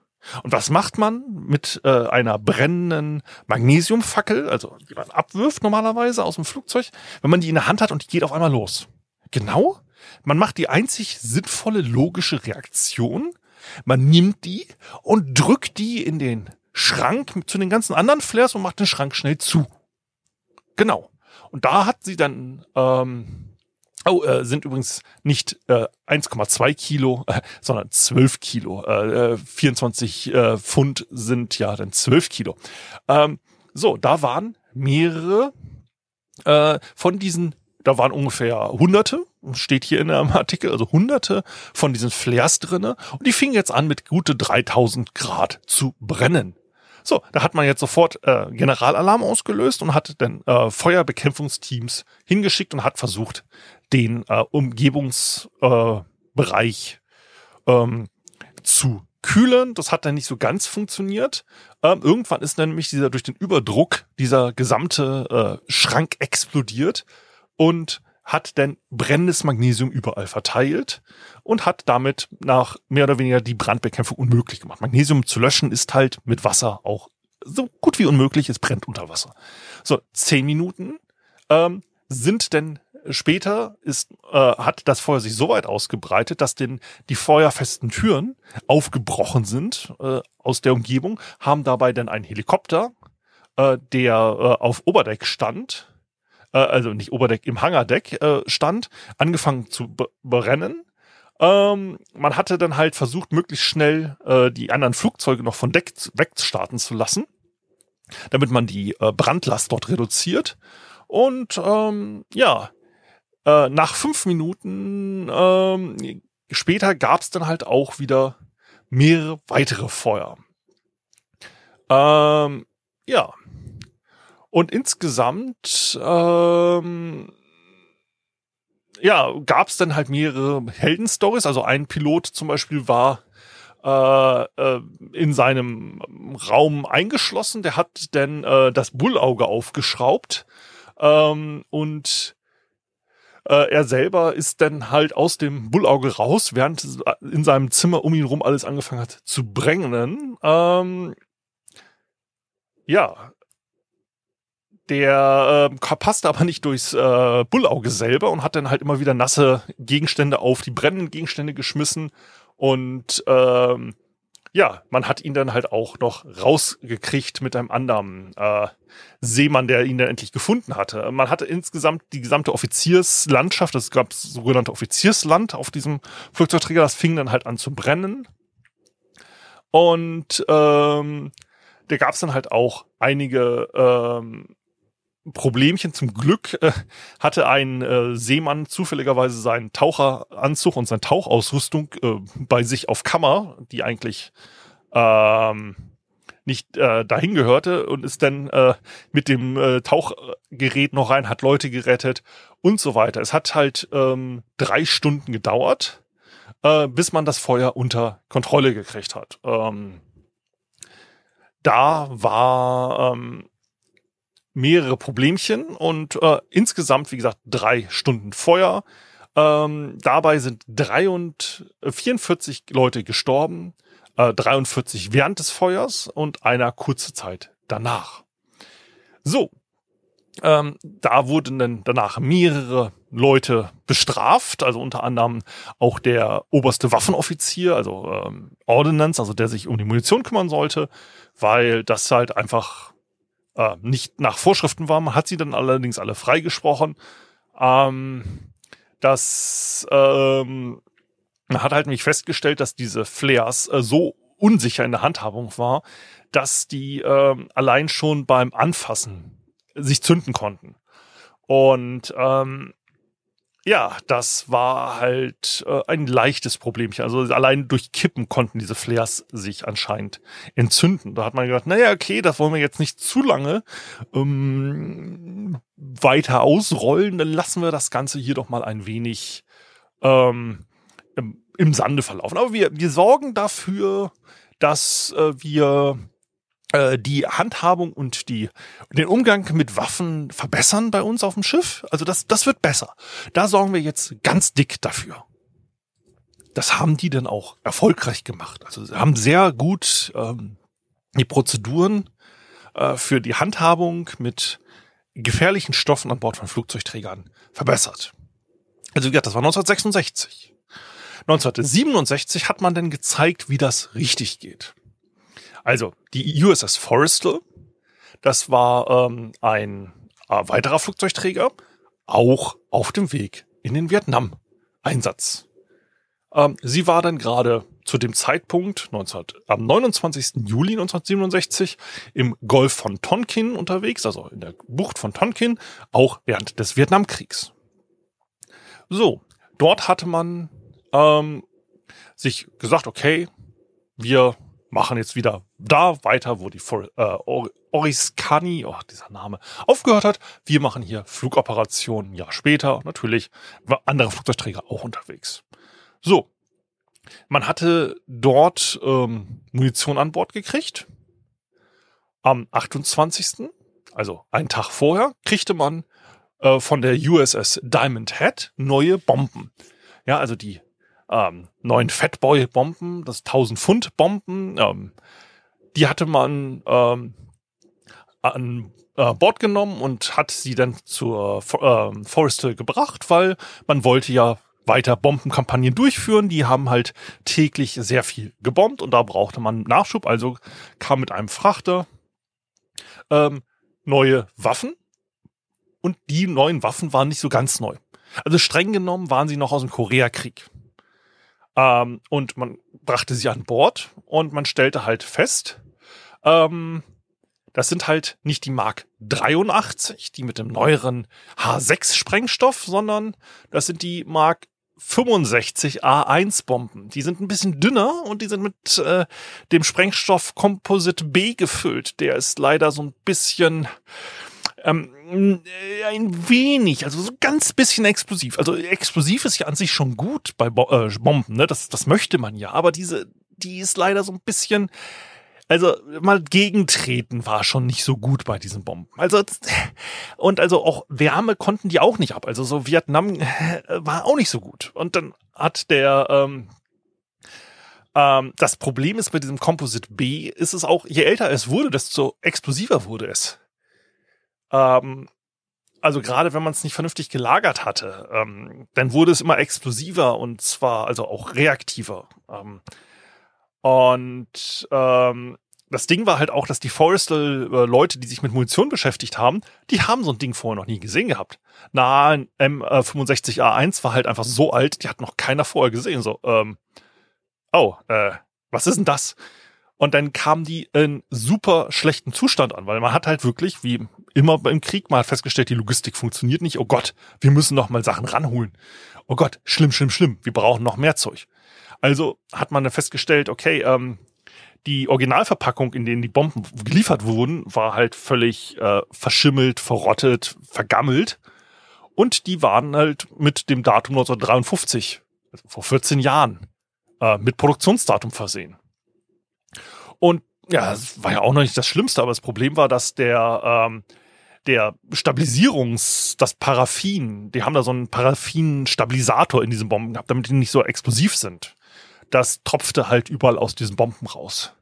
Und was macht man mit äh, einer brennenden Magnesiumfackel, also die man abwirft normalerweise aus dem Flugzeug, wenn man die in der Hand hat und die geht auf einmal los? Genau. Man macht die einzig sinnvolle logische Reaktion. Man nimmt die und drückt die in den Schrank zu den ganzen anderen Flares und macht den Schrank schnell zu. Genau. Und da hat sie dann, ähm, oh, äh, sind übrigens nicht äh, 1,2 Kilo, äh, sondern 12 Kilo. Äh, 24 äh, äh, Pfund sind ja dann 12 Kilo. Ähm, so, da waren mehrere äh, von diesen da waren ungefähr hunderte, steht hier in einem Artikel, also hunderte von diesen Flares drinne und die fingen jetzt an mit gute 3000 Grad zu brennen. So, da hat man jetzt sofort äh, Generalalarm ausgelöst und hat dann äh, Feuerbekämpfungsteams hingeschickt und hat versucht, den äh, Umgebungsbereich äh, ähm, zu kühlen. Das hat dann nicht so ganz funktioniert. Ähm, irgendwann ist nämlich dieser durch den Überdruck dieser gesamte äh, Schrank explodiert und hat dann brennendes Magnesium überall verteilt und hat damit nach mehr oder weniger die Brandbekämpfung unmöglich gemacht. Magnesium zu löschen ist halt mit Wasser auch so gut wie unmöglich, es brennt unter Wasser. So, zehn Minuten ähm, sind denn später ist, äh, hat das Feuer sich so weit ausgebreitet, dass denn die feuerfesten Türen aufgebrochen sind äh, aus der Umgebung, haben dabei dann einen Helikopter, äh, der äh, auf Oberdeck stand, äh, also nicht Oberdeck, im Hangardeck äh, stand, angefangen zu brennen. Ähm, man hatte dann halt versucht, möglichst schnell äh, die anderen Flugzeuge noch von Deck wegstarten zu lassen, damit man die äh, Brandlast dort reduziert. Und ähm, ja, äh, nach fünf Minuten ähm, später gab es dann halt auch wieder mehrere weitere Feuer. Ähm, ja, und insgesamt ähm, ja, gab es dann halt mehrere Heldenstories. Also ein Pilot zum Beispiel war äh, äh, in seinem Raum eingeschlossen. Der hat dann äh, das Bullauge aufgeschraubt ähm, und äh, er selber ist dann halt aus dem Bullauge raus, während in seinem Zimmer um ihn rum alles angefangen hat zu brennen. Ähm, ja, der äh, passte aber nicht durchs äh, Bullauge selber und hat dann halt immer wieder nasse Gegenstände auf die brennenden Gegenstände geschmissen und ähm, ja, man hat ihn dann halt auch noch rausgekriegt mit einem anderen äh, Seemann, der ihn dann endlich gefunden hatte. Man hatte insgesamt die gesamte Offizierslandschaft, es gab sogenannte Offiziersland auf diesem Flugzeugträger, das fing dann halt an zu brennen. Und ähm, da gab es dann halt auch einige ähm, Problemchen. Zum Glück äh, hatte ein äh, Seemann zufälligerweise seinen Taucheranzug und seine Tauchausrüstung äh, bei sich auf Kammer, die eigentlich ähm, nicht äh, dahin gehörte und ist dann äh, mit dem äh, Tauchgerät noch rein, hat Leute gerettet und so weiter. Es hat halt ähm, drei Stunden gedauert, äh, bis man das Feuer unter Kontrolle gekriegt hat. Ähm, da war ähm, mehrere Problemchen und äh, insgesamt, wie gesagt, drei Stunden Feuer. Ähm, dabei sind drei und, äh, 44 Leute gestorben, äh, 43 während des Feuers und einer kurze Zeit danach. So, ähm, da wurden dann danach mehrere Leute bestraft, also unter anderem auch der oberste Waffenoffizier, also ähm, Ordnance, also der sich um die Munition kümmern sollte, weil das halt einfach äh, nicht nach Vorschriften war. Man hat sie dann allerdings alle freigesprochen. Ähm, das ähm, hat halt nämlich festgestellt, dass diese Flares äh, so unsicher in der Handhabung war, dass die äh, allein schon beim Anfassen sich zünden konnten. Und ähm, ja, das war halt äh, ein leichtes Problemchen. Also allein durch Kippen konnten diese Flares sich anscheinend entzünden. Da hat man gedacht, naja, okay, das wollen wir jetzt nicht zu lange ähm, weiter ausrollen, dann lassen wir das Ganze hier doch mal ein wenig ähm, im, im Sande verlaufen. Aber wir, wir sorgen dafür, dass äh, wir die Handhabung und die den Umgang mit Waffen verbessern bei uns auf dem Schiff. Also das das wird besser. Da sorgen wir jetzt ganz dick dafür. Das haben die dann auch erfolgreich gemacht. Also sie haben sehr gut ähm, die Prozeduren äh, für die Handhabung mit gefährlichen Stoffen an Bord von Flugzeugträgern verbessert. Also wie gesagt, das war 1966. 1967 hat man dann gezeigt, wie das richtig geht. Also die USS Forrestal, das war ähm, ein äh, weiterer Flugzeugträger, auch auf dem Weg in den Vietnam-Einsatz. Ähm, sie war dann gerade zu dem Zeitpunkt 19, am 29. Juli 1967 im Golf von Tonkin unterwegs, also in der Bucht von Tonkin, auch während des Vietnamkriegs. So, dort hatte man ähm, sich gesagt, okay, wir machen jetzt wieder da weiter, wo die For äh, Oriskani, oh, dieser Name, aufgehört hat. Wir machen hier Flugoperationen. Ja, später natürlich andere Flugzeugträger auch unterwegs. So, man hatte dort ähm, Munition an Bord gekriegt. Am 28., also einen Tag vorher, kriegte man äh, von der USS Diamond Head neue Bomben. Ja, also die ähm, neuen Fatboy-Bomben, das 1000 Pfund Bomben, ähm, die hatte man ähm, an äh, Bord genommen und hat sie dann zur äh, Forrestal gebracht, weil man wollte ja weiter Bombenkampagnen durchführen. Die haben halt täglich sehr viel gebombt und da brauchte man Nachschub. Also kam mit einem Frachter ähm, neue Waffen und die neuen Waffen waren nicht so ganz neu. Also streng genommen waren sie noch aus dem Koreakrieg. Ähm, und man brachte sie an Bord und man stellte halt fest, ähm, das sind halt nicht die Mark 83, die mit dem neueren H6 Sprengstoff, sondern das sind die Mark 65 A1 Bomben. Die sind ein bisschen dünner und die sind mit äh, dem Sprengstoff Composite B gefüllt. Der ist leider so ein bisschen ähm, äh, ein wenig, also so ganz bisschen explosiv. Also explosiv ist ja an sich schon gut bei Bo äh, Bomben, ne? Das, das möchte man ja. Aber diese, die ist leider so ein bisschen, also mal gegentreten war schon nicht so gut bei diesen Bomben. Also und also auch Wärme konnten die auch nicht ab. Also so Vietnam äh, war auch nicht so gut. Und dann hat der ähm, ähm, das Problem ist bei diesem Composite B ist es auch, je älter es wurde, desto explosiver wurde es. Ähm, also gerade wenn man es nicht vernünftig gelagert hatte, ähm, dann wurde es immer explosiver und zwar also auch reaktiver. Ähm, und ähm, das Ding war halt auch, dass die Forrestal-Leute, die sich mit Munition beschäftigt haben, die haben so ein Ding vorher noch nie gesehen gehabt. Na, ein M65A1 war halt einfach so alt, die hat noch keiner vorher gesehen. So, ähm, oh, äh, was ist denn das? Und dann kamen die in super schlechten Zustand an, weil man hat halt wirklich, wie immer im Krieg, mal festgestellt, die Logistik funktioniert nicht. Oh Gott, wir müssen noch mal Sachen ranholen. Oh Gott, schlimm, schlimm, schlimm. Wir brauchen noch mehr Zeug. Also hat man dann festgestellt, okay, ähm, die Originalverpackung, in denen die Bomben geliefert wurden, war halt völlig äh, verschimmelt, verrottet, vergammelt. Und die waren halt mit dem Datum 1953, also vor 14 Jahren, äh, mit Produktionsdatum versehen. Und ja, das war ja auch noch nicht das Schlimmste, aber das Problem war, dass der, ähm, der Stabilisierungs, das Paraffin, die haben da so einen Paraffin-Stabilisator in diesen Bomben gehabt, damit die nicht so explosiv sind. Das tropfte halt überall aus diesen Bomben raus.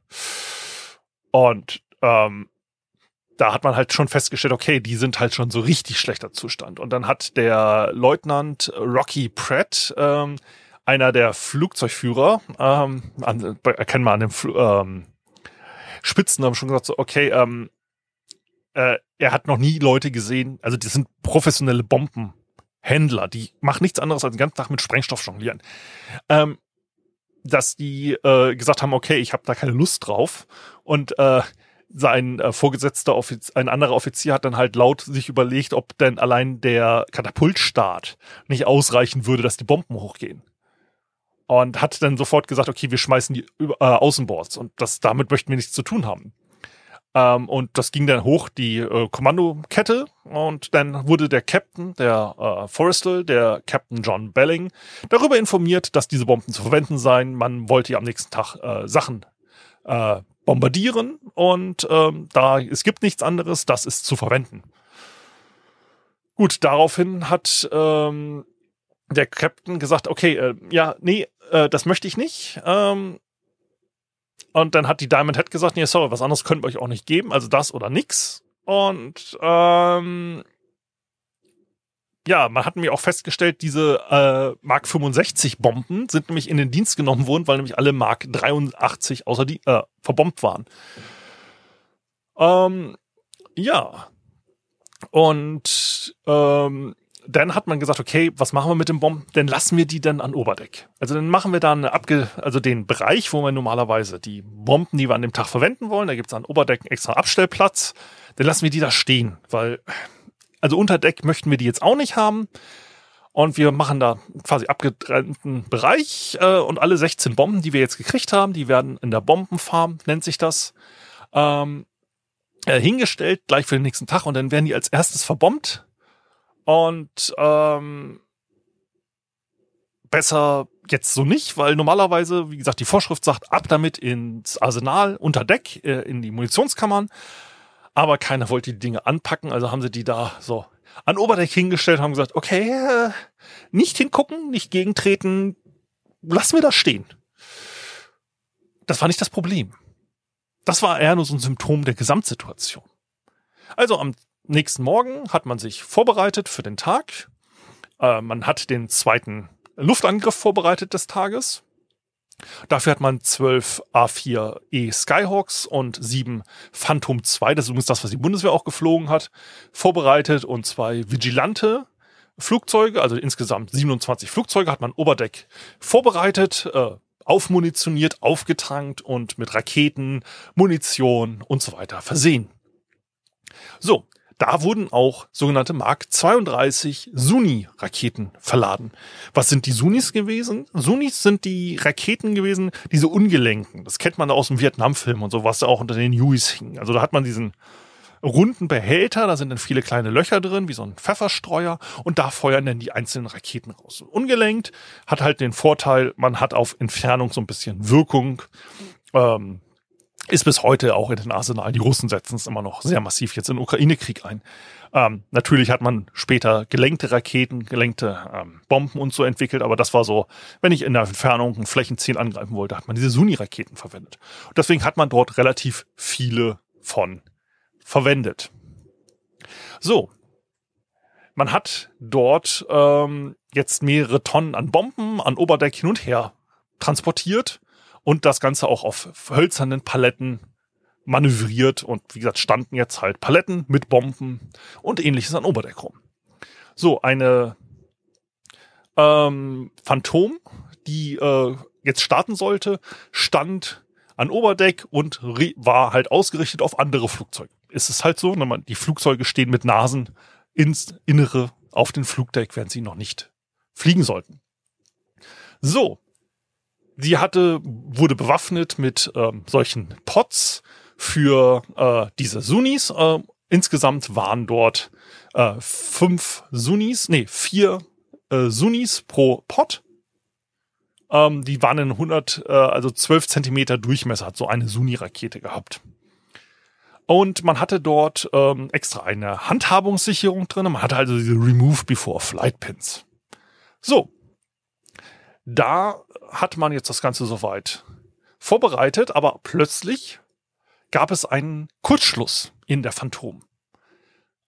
Und ähm, da hat man halt schon festgestellt, okay, die sind halt schon so richtig schlechter Zustand. Und dann hat der Leutnant Rocky Pratt, ähm, einer der Flugzeugführer, ähm, an, erkennen wir an dem Fl ähm, Spitznamen schon gesagt, so, okay, ähm, äh, er hat noch nie Leute gesehen, also die sind professionelle Bombenhändler, die machen nichts anderes als den ganzen Tag mit Sprengstoff jonglieren. Ähm, dass die äh, gesagt haben, okay, ich habe da keine Lust drauf. Und äh, sein äh, vorgesetzter Offiz ein anderer Offizier hat dann halt laut sich überlegt, ob denn allein der Katapultstart nicht ausreichen würde, dass die Bomben hochgehen. Und hat dann sofort gesagt, okay, wir schmeißen die äh, Außenboards. Und das damit möchten wir nichts zu tun haben. Ähm, und das ging dann hoch die äh, Kommandokette und dann wurde der Captain, der äh, Forrestal, der Captain John Belling, darüber informiert, dass diese Bomben zu verwenden seien. Man wollte ja am nächsten Tag äh, Sachen äh, bombardieren und ähm, da es gibt nichts anderes, das ist zu verwenden. Gut, daraufhin hat ähm, der Captain gesagt, okay, äh, ja, nee, äh, das möchte ich nicht. Ähm, und dann hat die Diamond Head gesagt, nee, sorry, was anderes können wir euch auch nicht geben, also das oder nix. Und ähm, ja, man hat mir auch festgestellt, diese äh, Mark 65 Bomben sind nämlich in den Dienst genommen worden, weil nämlich alle Mark 83 außer die äh, verbombt waren. Ähm, ja. Und ähm, dann hat man gesagt, okay, was machen wir mit den Bomben? Dann lassen wir die dann an Oberdeck. Also dann machen wir da eine Abge also den Bereich, wo wir normalerweise die Bomben, die wir an dem Tag verwenden wollen, da gibt es an Oberdeck einen extra Abstellplatz. Dann lassen wir die da stehen, weil also unter Deck möchten wir die jetzt auch nicht haben. Und wir machen da quasi abgetrennten Bereich äh, und alle 16 Bomben, die wir jetzt gekriegt haben, die werden in der Bombenfarm, nennt sich das, ähm, äh, hingestellt, gleich für den nächsten Tag und dann werden die als erstes verbombt und ähm, besser jetzt so nicht, weil normalerweise, wie gesagt, die Vorschrift sagt, ab damit ins Arsenal, unter Deck, äh, in die Munitionskammern. Aber keiner wollte die Dinge anpacken, also haben sie die da so an Oberdeck hingestellt, haben gesagt, okay, äh, nicht hingucken, nicht gegentreten, lassen wir das stehen. Das war nicht das Problem. Das war eher nur so ein Symptom der Gesamtsituation. Also am nächsten Morgen hat man sich vorbereitet für den Tag. Äh, man hat den zweiten Luftangriff vorbereitet des Tages. Dafür hat man zwölf A4E Skyhawks und sieben Phantom 2, das ist übrigens das, was die Bundeswehr auch geflogen hat, vorbereitet und zwei Vigilante Flugzeuge, also insgesamt 27 Flugzeuge hat man Oberdeck vorbereitet, äh, aufmunitioniert, aufgetankt und mit Raketen, Munition und so weiter versehen. So, da wurden auch sogenannte Mark 32 Suni-Raketen verladen. Was sind die Sunis gewesen? Sunis sind die Raketen gewesen, diese ungelenken. Das kennt man aus dem Vietnam-Film und so, was da auch unter den Hueys hing. Also da hat man diesen runden Behälter, da sind dann viele kleine Löcher drin, wie so ein Pfefferstreuer, und da feuern dann die einzelnen Raketen raus. Ungelenkt hat halt den Vorteil, man hat auf Entfernung so ein bisschen Wirkung. Ähm, ist bis heute auch in den Arsenalen. Die Russen setzen es immer noch sehr massiv jetzt in den Ukraine-Krieg ein. Ähm, natürlich hat man später gelenkte Raketen, gelenkte ähm, Bomben und so entwickelt, aber das war so, wenn ich in der Entfernung ein Flächenziel angreifen wollte, hat man diese Suni-Raketen verwendet. Und deswegen hat man dort relativ viele von verwendet. So, man hat dort ähm, jetzt mehrere Tonnen an Bomben an Oberdeck hin und her transportiert und das Ganze auch auf hölzernen Paletten manövriert und wie gesagt standen jetzt halt Paletten mit Bomben und ähnliches an Oberdeck rum. So, eine ähm, Phantom, die äh, jetzt starten sollte, stand an Oberdeck und war halt ausgerichtet auf andere Flugzeuge. Ist es halt so, ne, die Flugzeuge stehen mit Nasen ins Innere auf den Flugdeck, während sie noch nicht fliegen sollten. So, die hatte, wurde bewaffnet mit ähm, solchen Pots für äh, diese Sunnis. Äh, insgesamt waren dort äh, fünf Sunnis, nee, vier äh, Sunnis pro Pot. Ähm, die waren in 100, äh, also 12 Zentimeter Durchmesser, hat so eine Suni-Rakete gehabt. Und man hatte dort ähm, extra eine Handhabungssicherung drin. Man hatte also diese Remove Before Flight Pins. So. Da hat man jetzt das Ganze soweit vorbereitet, aber plötzlich gab es einen Kurzschluss in der Phantom.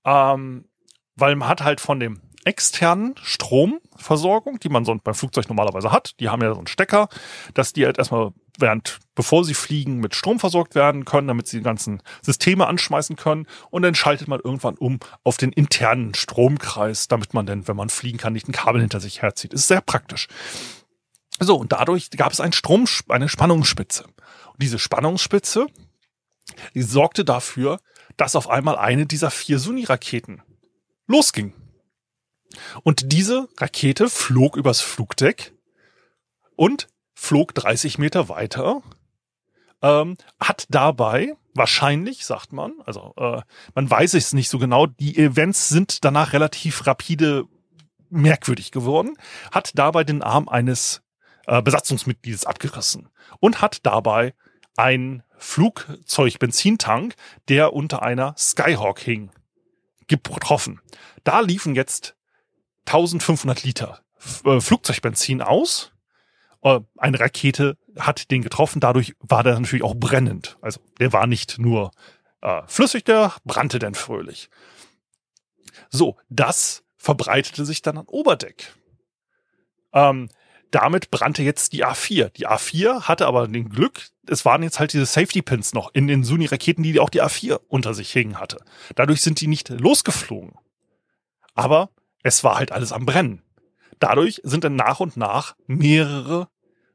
Ähm, weil man hat halt von dem externen Stromversorgung, die man sonst beim Flugzeug normalerweise hat, die haben ja so einen Stecker, dass die halt erstmal während, bevor sie fliegen, mit Strom versorgt werden können, damit sie die ganzen Systeme anschmeißen können. Und dann schaltet man irgendwann um auf den internen Stromkreis, damit man dann, wenn man fliegen kann, nicht ein Kabel hinter sich herzieht. Ist sehr praktisch. So, und dadurch gab es einen Strom, eine Spannungsspitze. Und diese Spannungsspitze, die sorgte dafür, dass auf einmal eine dieser vier Suni-Raketen losging. Und diese Rakete flog übers Flugdeck und flog 30 Meter weiter, ähm, hat dabei wahrscheinlich, sagt man, also äh, man weiß es nicht so genau, die Events sind danach relativ rapide merkwürdig geworden, hat dabei den Arm eines äh, Besatzungsmitgliedes abgerissen und hat dabei ein Flugzeugbenzintank, der unter einer Skyhawk hing, getroffen. Da liefen jetzt 1500 Liter äh, Flugzeugbenzin aus. Äh, eine Rakete hat den getroffen, dadurch war der natürlich auch brennend. Also der war nicht nur äh, flüssig, der brannte denn fröhlich. So, das verbreitete sich dann an Oberdeck. Ähm, damit brannte jetzt die A4. Die A4 hatte aber den Glück, es waren jetzt halt diese Safety Pins noch in den Suni-Raketen, die auch die A4 unter sich hängen hatte. Dadurch sind die nicht losgeflogen. Aber es war halt alles am Brennen. Dadurch sind dann nach und nach mehrere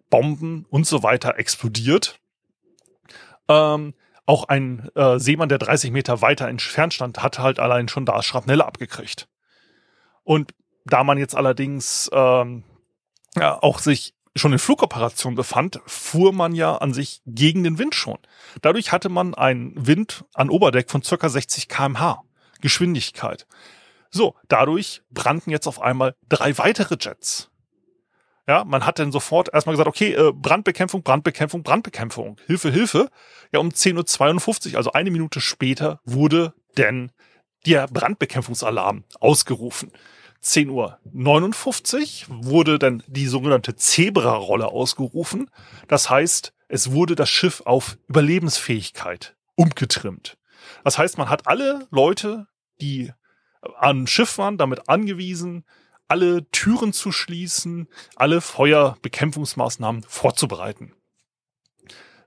Bomben und so weiter explodiert. Ähm, auch ein äh, Seemann, der 30 Meter weiter entfernt stand, hat halt allein schon da Schrapnelle abgekriegt. Und da man jetzt allerdings ähm, auch sich schon in Flugoperation befand, fuhr man ja an sich gegen den Wind schon. Dadurch hatte man einen Wind an Oberdeck von circa 60 kmh Geschwindigkeit. So, dadurch brannten jetzt auf einmal drei weitere Jets. Ja, man hat dann sofort erstmal gesagt, okay, äh, Brandbekämpfung, Brandbekämpfung, Brandbekämpfung, Hilfe, Hilfe. Ja, um 10.52 Uhr, also eine Minute später, wurde denn der Brandbekämpfungsalarm ausgerufen. 10.59 Uhr wurde dann die sogenannte Zebra-Rolle ausgerufen. Das heißt, es wurde das Schiff auf Überlebensfähigkeit umgetrimmt. Das heißt, man hat alle Leute, die an Schiff waren, damit angewiesen, alle Türen zu schließen, alle Feuerbekämpfungsmaßnahmen vorzubereiten.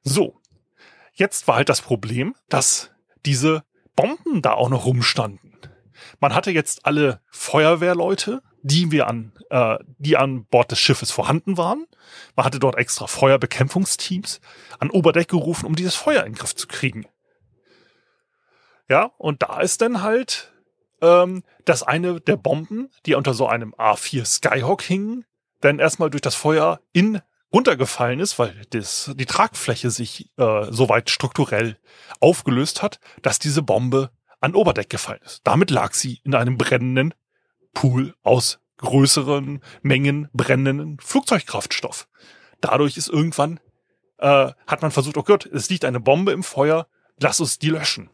So, jetzt war halt das Problem, dass diese Bomben da auch noch rumstanden. Man hatte jetzt alle Feuerwehrleute, die wir an, äh, die an Bord des Schiffes vorhanden waren. Man hatte dort extra Feuerbekämpfungsteams an Oberdeck gerufen, um dieses Feuer in den Griff zu kriegen. Ja, und da ist dann halt, ähm, dass eine der Bomben, die unter so einem A4 Skyhawk hingen, dann erstmal durch das Feuer in runtergefallen ist, weil das, die Tragfläche sich äh, so weit strukturell aufgelöst hat, dass diese Bombe an Oberdeck gefallen ist. Damit lag sie in einem brennenden Pool aus größeren Mengen brennenden Flugzeugkraftstoff. Dadurch ist irgendwann, äh, hat man versucht, oh Gott, es liegt eine Bombe im Feuer, lass uns die löschen.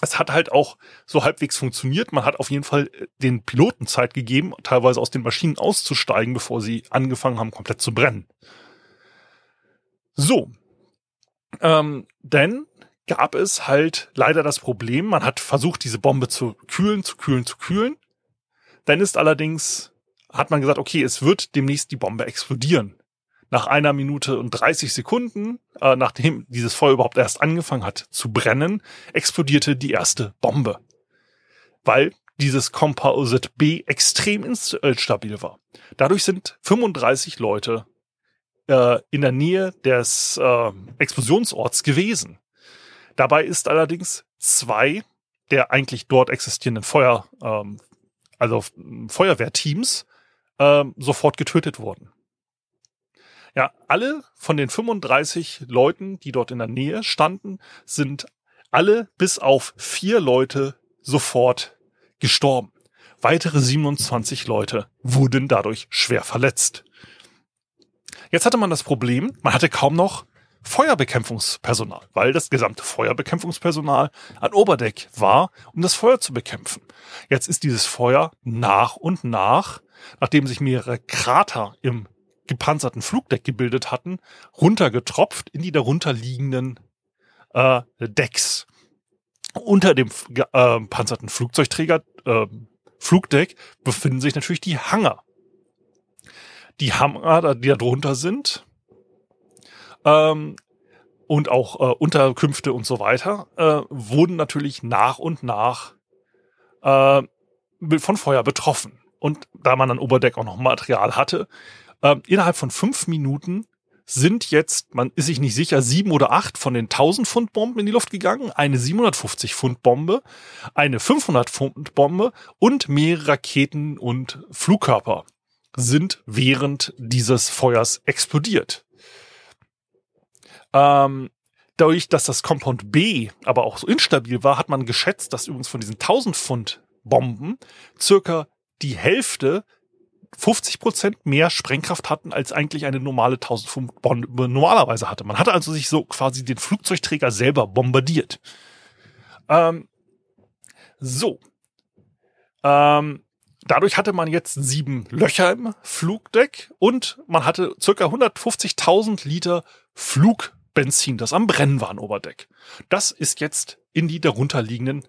Es hat halt auch so halbwegs funktioniert. Man hat auf jeden Fall den Piloten Zeit gegeben, teilweise aus den Maschinen auszusteigen, bevor sie angefangen haben, komplett zu brennen. So. Ähm, denn gab es halt leider das Problem, man hat versucht, diese Bombe zu kühlen, zu kühlen, zu kühlen. Dann ist allerdings, hat man gesagt, okay, es wird demnächst die Bombe explodieren. Nach einer Minute und 30 Sekunden, äh, nachdem dieses Feuer überhaupt erst angefangen hat zu brennen, explodierte die erste Bombe. Weil dieses Composite B extrem instabil war. Dadurch sind 35 Leute äh, in der Nähe des äh, Explosionsorts gewesen. Dabei ist allerdings zwei der eigentlich dort existierenden Feuer, ähm, also Feuerwehrteams, ähm, sofort getötet worden. Ja, alle von den 35 Leuten, die dort in der Nähe standen, sind alle bis auf vier Leute sofort gestorben. Weitere 27 Leute wurden dadurch schwer verletzt. Jetzt hatte man das Problem, man hatte kaum noch Feuerbekämpfungspersonal, weil das gesamte Feuerbekämpfungspersonal an Oberdeck war, um das Feuer zu bekämpfen. Jetzt ist dieses Feuer nach und nach, nachdem sich mehrere Krater im gepanzerten Flugdeck gebildet hatten, runtergetropft in die darunter liegenden äh, Decks. Unter dem äh, panzerten Flugzeugträger äh, Flugdeck befinden sich natürlich die Hangar. Die Hangar, die da drunter sind, ähm, und auch äh, Unterkünfte und so weiter, äh, wurden natürlich nach und nach äh, von Feuer betroffen. Und da man an Oberdeck auch noch Material hatte, äh, innerhalb von fünf Minuten sind jetzt, man ist sich nicht sicher, sieben oder acht von den 1000 Pfund Bomben in die Luft gegangen, eine 750 Pfund Bombe, eine 500 Pfund Bombe und mehrere Raketen und Flugkörper sind während dieses Feuers explodiert. Ähm, dadurch, dass das Compound B aber auch so instabil war, hat man geschätzt, dass übrigens von diesen 1000 Pfund Bomben circa die Hälfte 50 Prozent mehr Sprengkraft hatten, als eigentlich eine normale 1000 Pfund Bombe normalerweise hatte. Man hatte also sich so quasi den Flugzeugträger selber bombardiert. Ähm, so. Ähm, dadurch hatte man jetzt sieben Löcher im Flugdeck und man hatte circa 150.000 Liter Flug Benzin, das am Brennen war an Oberdeck. Das ist jetzt in die darunterliegenden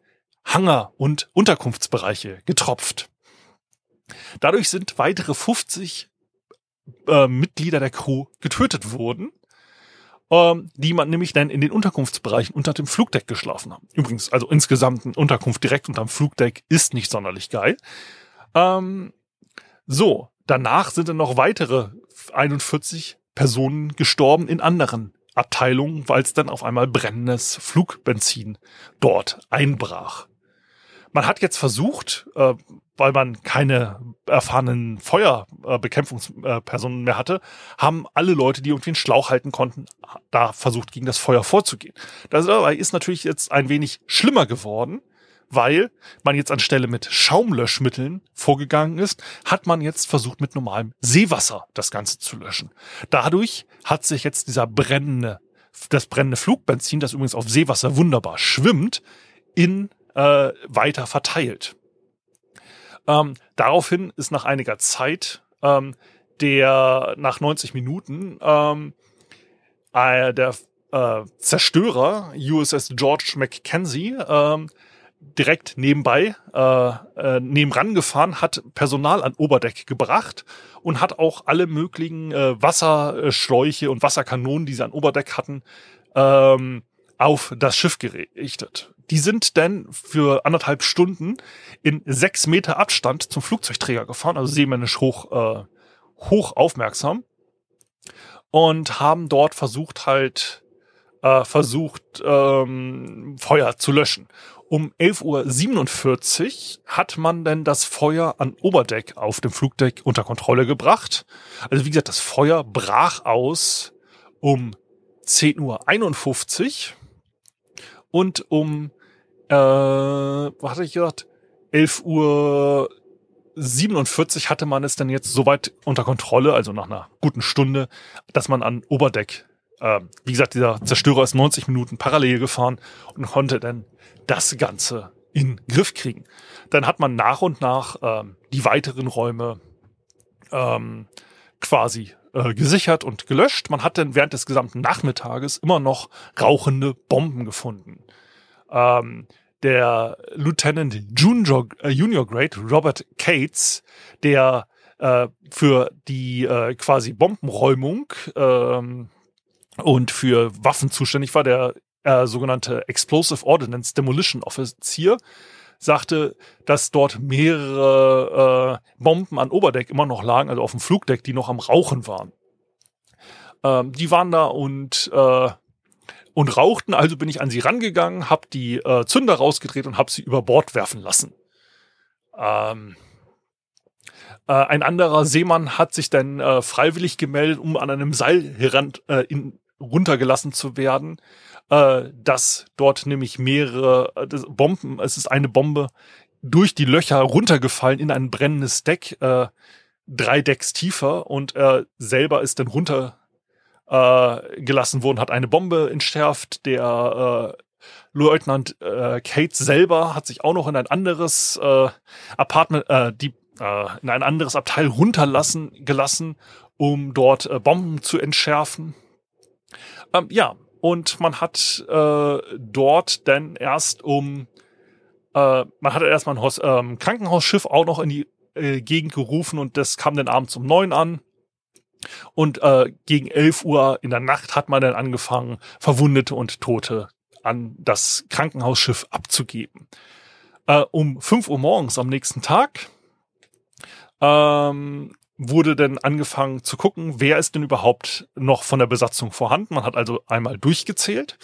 Hangar- und Unterkunftsbereiche getropft. Dadurch sind weitere 50 äh, Mitglieder der Crew getötet worden, ähm, die man nämlich dann in den Unterkunftsbereichen unter dem Flugdeck geschlafen haben. Übrigens, also insgesamt eine Unterkunft direkt unterm Flugdeck ist nicht sonderlich geil. Ähm, so, danach sind dann noch weitere 41 Personen gestorben in anderen Abteilungen, weil es dann auf einmal brennendes Flugbenzin dort einbrach. Man hat jetzt versucht, äh, weil man keine erfahrenen Feuerbekämpfungspersonen mehr hatte, haben alle Leute, die irgendwie einen Schlauch halten konnten, da versucht, gegen das Feuer vorzugehen. Das ist natürlich jetzt ein wenig schlimmer geworden, weil man jetzt anstelle mit Schaumlöschmitteln vorgegangen ist, hat man jetzt versucht, mit normalem Seewasser das Ganze zu löschen. Dadurch hat sich jetzt dieser brennende, das brennende Flugbenzin, das übrigens auf Seewasser wunderbar schwimmt, in äh, weiter verteilt. Ähm, daraufhin ist nach einiger Zeit ähm, der nach 90 Minuten ähm, äh, der äh, Zerstörer USS George Mackenzie ähm, direkt nebenbei äh, äh, nebenan gefahren, hat Personal an Oberdeck gebracht und hat auch alle möglichen äh, Wasserschläuche und Wasserkanonen, die sie an Oberdeck hatten, ähm, auf das Schiff gerichtet. Die sind dann für anderthalb Stunden in sechs Meter Abstand zum Flugzeugträger gefahren, also seemännisch hoch, äh, hoch aufmerksam und haben dort versucht halt äh, versucht ähm, Feuer zu löschen. Um 11.47 Uhr hat man dann das Feuer an Oberdeck auf dem Flugdeck unter Kontrolle gebracht. Also wie gesagt, das Feuer brach aus um 10.51 Uhr und um, äh, was hatte ich gesagt, 11 Uhr 47 hatte man es dann jetzt soweit unter Kontrolle, also nach einer guten Stunde, dass man an Oberdeck, äh, wie gesagt, dieser Zerstörer ist 90 Minuten parallel gefahren und konnte dann das Ganze in Griff kriegen. Dann hat man nach und nach ähm, die weiteren Räume ähm, quasi äh, gesichert und gelöscht. Man hat dann während des gesamten Nachmittages immer noch rauchende Bomben gefunden. Ähm, der Lieutenant Junior, äh, Junior Grade Robert Cates, der äh, für die äh, quasi Bombenräumung ähm, und für Waffen zuständig war, der äh, sogenannte Explosive Ordnance Demolition Offizier, sagte, dass dort mehrere äh, Bomben an Oberdeck immer noch lagen, also auf dem Flugdeck, die noch am Rauchen waren. Ähm, die waren da und äh, und rauchten, also bin ich an sie rangegangen, habe die äh, Zünder rausgedreht und habe sie über Bord werfen lassen. Ähm, äh, ein anderer Seemann hat sich dann äh, freiwillig gemeldet, um an einem Seil heran, äh, in, runtergelassen zu werden äh, dass dort nämlich mehrere äh, Bomben, es ist eine Bombe durch die Löcher runtergefallen in ein brennendes Deck, äh, drei Decks tiefer und er selber ist dann runter äh, gelassen worden, hat eine Bombe entschärft. Der äh, Leutnant äh, Kate selber hat sich auch noch in ein anderes äh, Apartment, äh, die, äh, in ein anderes Abteil runterlassen gelassen, um dort äh, Bomben zu entschärfen. Ähm, ja, und man hat äh, dort dann erst um, äh, man hatte erstmal ein Haus, ähm, Krankenhausschiff auch noch in die äh, Gegend gerufen und das kam dann abends um neun an. Und äh, gegen elf Uhr in der Nacht hat man dann angefangen, Verwundete und Tote an das Krankenhausschiff abzugeben. Äh, um fünf Uhr morgens am nächsten Tag ähm, wurde dann angefangen zu gucken, wer ist denn überhaupt noch von der Besatzung vorhanden. Man hat also einmal durchgezählt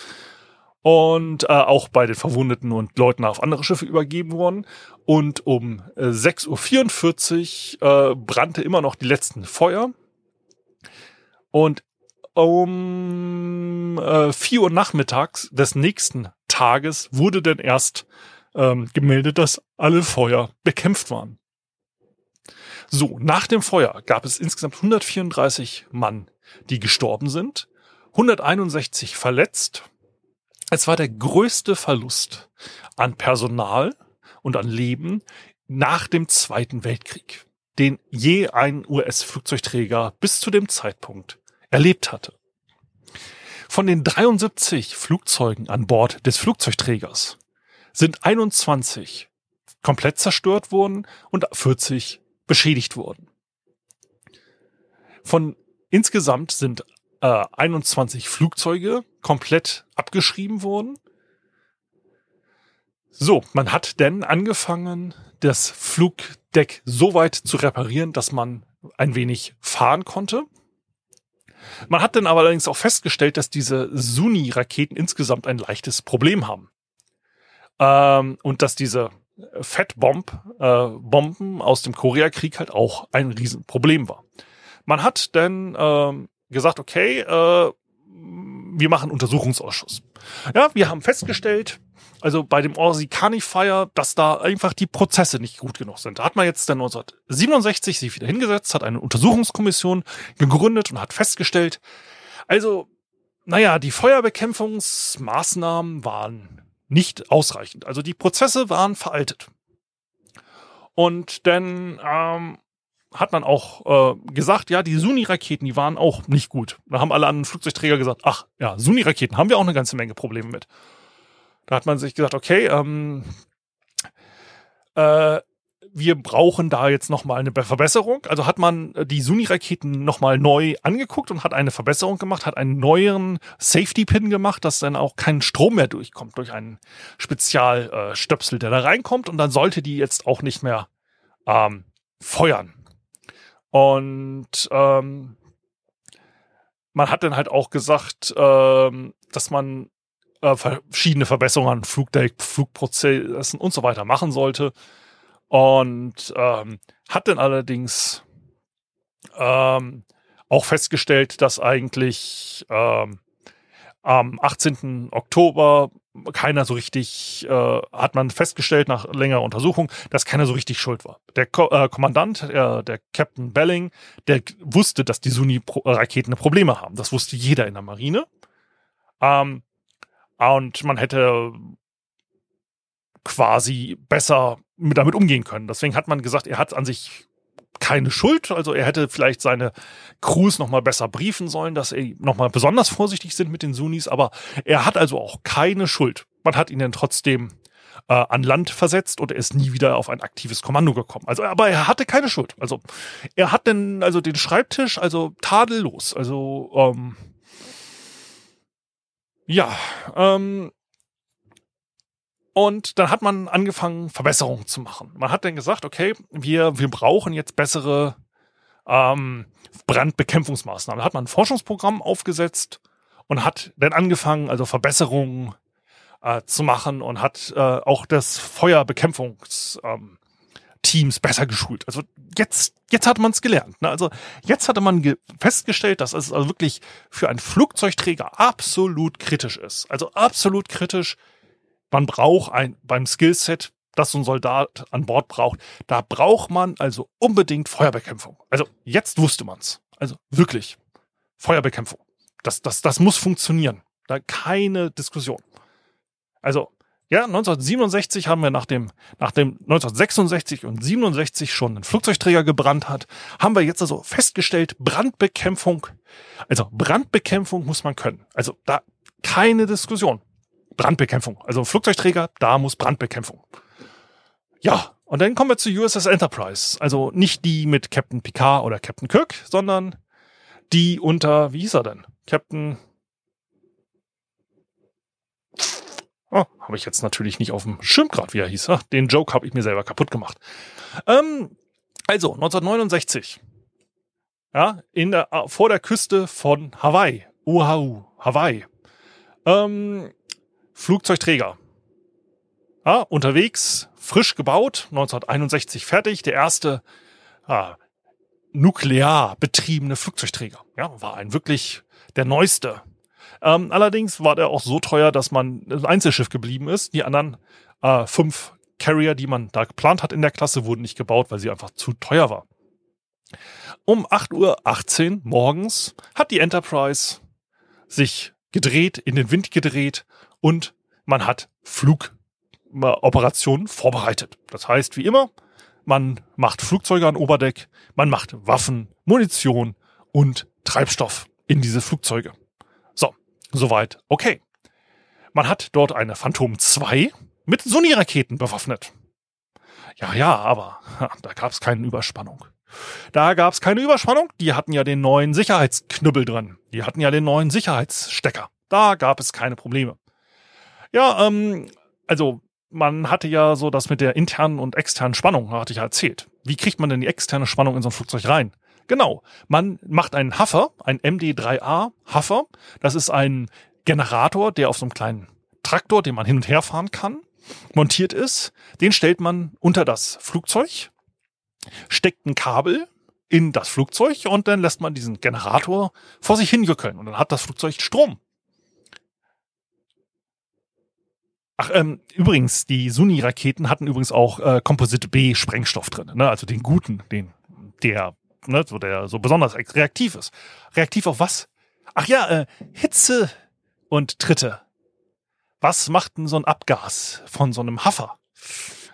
und äh, auch bei den Verwundeten und Leuten auf andere Schiffe übergeben worden. Und um äh, 6.44 Uhr äh, brannte immer noch die letzten Feuer. Und um äh, 4 Uhr nachmittags des nächsten Tages wurde dann erst ähm, gemeldet, dass alle Feuer bekämpft waren. So, nach dem Feuer gab es insgesamt 134 Mann, die gestorben sind, 161 verletzt. Es war der größte Verlust an Personal und an Leben nach dem Zweiten Weltkrieg, den je ein US-Flugzeugträger bis zu dem Zeitpunkt erlebt hatte. Von den 73 Flugzeugen an Bord des Flugzeugträgers sind 21 komplett zerstört worden und 40 beschädigt wurden. Von insgesamt sind äh, 21 Flugzeuge komplett abgeschrieben worden. So, man hat denn angefangen, das Flugdeck so weit zu reparieren, dass man ein wenig fahren konnte. Man hat dann aber allerdings auch festgestellt, dass diese Suni-Raketen insgesamt ein leichtes Problem haben. Ähm, und dass diese Fettbomb-Bomben äh, aus dem Koreakrieg halt auch ein Riesenproblem war. Man hat dann ähm, gesagt, okay, äh, wir machen Untersuchungsausschuss. Ja, wir haben festgestellt, also bei dem Orsi Fire, dass da einfach die Prozesse nicht gut genug sind. Da hat man jetzt dann 1967 sich wieder hingesetzt, hat eine Untersuchungskommission gegründet und hat festgestellt, also, naja, die Feuerbekämpfungsmaßnahmen waren nicht ausreichend. Also die Prozesse waren veraltet. Und dann ähm, hat man auch äh, gesagt, ja, die Suni-Raketen, die waren auch nicht gut. Da haben alle anderen Flugzeugträger gesagt, ach ja, Suni-Raketen haben wir auch eine ganze Menge Probleme mit. Da hat man sich gesagt, okay, ähm, äh, wir brauchen da jetzt nochmal eine Verbesserung. Also hat man äh, die Suni-Raketen nochmal neu angeguckt und hat eine Verbesserung gemacht, hat einen neuen Safety-Pin gemacht, dass dann auch kein Strom mehr durchkommt durch einen Spezialstöpsel, äh, der da reinkommt und dann sollte die jetzt auch nicht mehr ähm, feuern. Und ähm, man hat dann halt auch gesagt, ähm, dass man äh, verschiedene Verbesserungen an Flugdeck, Flugprozessen und so weiter machen sollte. Und ähm, hat dann allerdings ähm, auch festgestellt, dass eigentlich ähm, am 18. Oktober keiner so richtig, äh, hat man festgestellt nach längerer Untersuchung, dass keiner so richtig schuld war. Der Ko äh, Kommandant, äh, der Captain Belling, der wusste, dass die Suni-Raketen Probleme haben. Das wusste jeder in der Marine. Ähm, und man hätte quasi besser damit umgehen können. Deswegen hat man gesagt, er hat an sich keine Schuld. Also er hätte vielleicht seine Crews nochmal besser briefen sollen, dass er nochmal besonders vorsichtig sind mit den Sunnis. Aber er hat also auch keine Schuld. Man hat ihn dann trotzdem äh, an Land versetzt und er ist nie wieder auf ein aktives Kommando gekommen. Also, aber er hatte keine Schuld. Also er hat denn also den Schreibtisch also tadellos. Also ähm, ja, ähm, und dann hat man angefangen, Verbesserungen zu machen. Man hat dann gesagt, okay, wir, wir brauchen jetzt bessere ähm, Brandbekämpfungsmaßnahmen. Da hat man ein Forschungsprogramm aufgesetzt und hat dann angefangen, also Verbesserungen äh, zu machen und hat äh, auch das Feuerbekämpfungsteams ähm, besser geschult. Also jetzt, jetzt hat man es gelernt. Ne? Also jetzt hatte man ge festgestellt, dass es also wirklich für einen Flugzeugträger absolut kritisch ist. Also absolut kritisch, man braucht ein, beim Skillset, das so ein Soldat an Bord braucht, da braucht man also unbedingt Feuerbekämpfung. Also jetzt wusste man's. Also wirklich. Feuerbekämpfung. Das, das, das muss funktionieren. Da keine Diskussion. Also, ja, 1967 haben wir nach dem, nach dem 1966 und 67 schon einen Flugzeugträger gebrannt hat, haben wir jetzt also festgestellt, Brandbekämpfung, also Brandbekämpfung muss man können. Also da keine Diskussion. Brandbekämpfung. Also Flugzeugträger, da muss Brandbekämpfung. Ja, und dann kommen wir zu USS Enterprise. Also nicht die mit Captain Picard oder Captain Kirk, sondern die unter, wie hieß er denn? Captain. Oh, habe ich jetzt natürlich nicht auf dem Schirm gerade, wie er hieß. Ach, den Joke habe ich mir selber kaputt gemacht. Ähm, also 1969. Ja, in der, vor der Küste von Hawaii. Oahu, Hawaii. Ähm, Flugzeugträger. Ja, unterwegs, frisch gebaut, 1961 fertig, der erste ah, nuklear betriebene Flugzeugträger. Ja, war ein wirklich der neueste. Ähm, allerdings war der auch so teuer, dass man ein Einzelschiff geblieben ist. Die anderen äh, fünf Carrier, die man da geplant hat in der Klasse, wurden nicht gebaut, weil sie einfach zu teuer war. Um 8.18 Uhr morgens hat die Enterprise sich gedreht, in den Wind gedreht und man hat Flugoperationen vorbereitet. Das heißt, wie immer, man macht Flugzeuge an Oberdeck, man macht Waffen, Munition und Treibstoff in diese Flugzeuge. So, soweit okay. Man hat dort eine Phantom 2 mit Sony-Raketen bewaffnet. Ja, ja, aber da gab es keine Überspannung. Da gab es keine Überspannung. Die hatten ja den neuen Sicherheitsknüppel drin. Die hatten ja den neuen Sicherheitsstecker. Da gab es keine Probleme. Ja, ähm, also man hatte ja so das mit der internen und externen Spannung, hatte ich ja erzählt. Wie kriegt man denn die externe Spannung in so ein Flugzeug rein? Genau, man macht einen Huffer, ein MD3A Huffer. Das ist ein Generator, der auf so einem kleinen Traktor, den man hin und her fahren kann, montiert ist. Den stellt man unter das Flugzeug, steckt ein Kabel in das Flugzeug und dann lässt man diesen Generator vor sich hinjuckeln und dann hat das Flugzeug Strom. Ach, ähm, übrigens, die Suni-Raketen hatten übrigens auch äh, Composite B-Sprengstoff drin, ne? also den guten, den, der, ne, so der so besonders reaktiv ist. Reaktiv auf was? Ach ja, äh, Hitze und Tritte. Was macht denn so ein Abgas von so einem Haffer?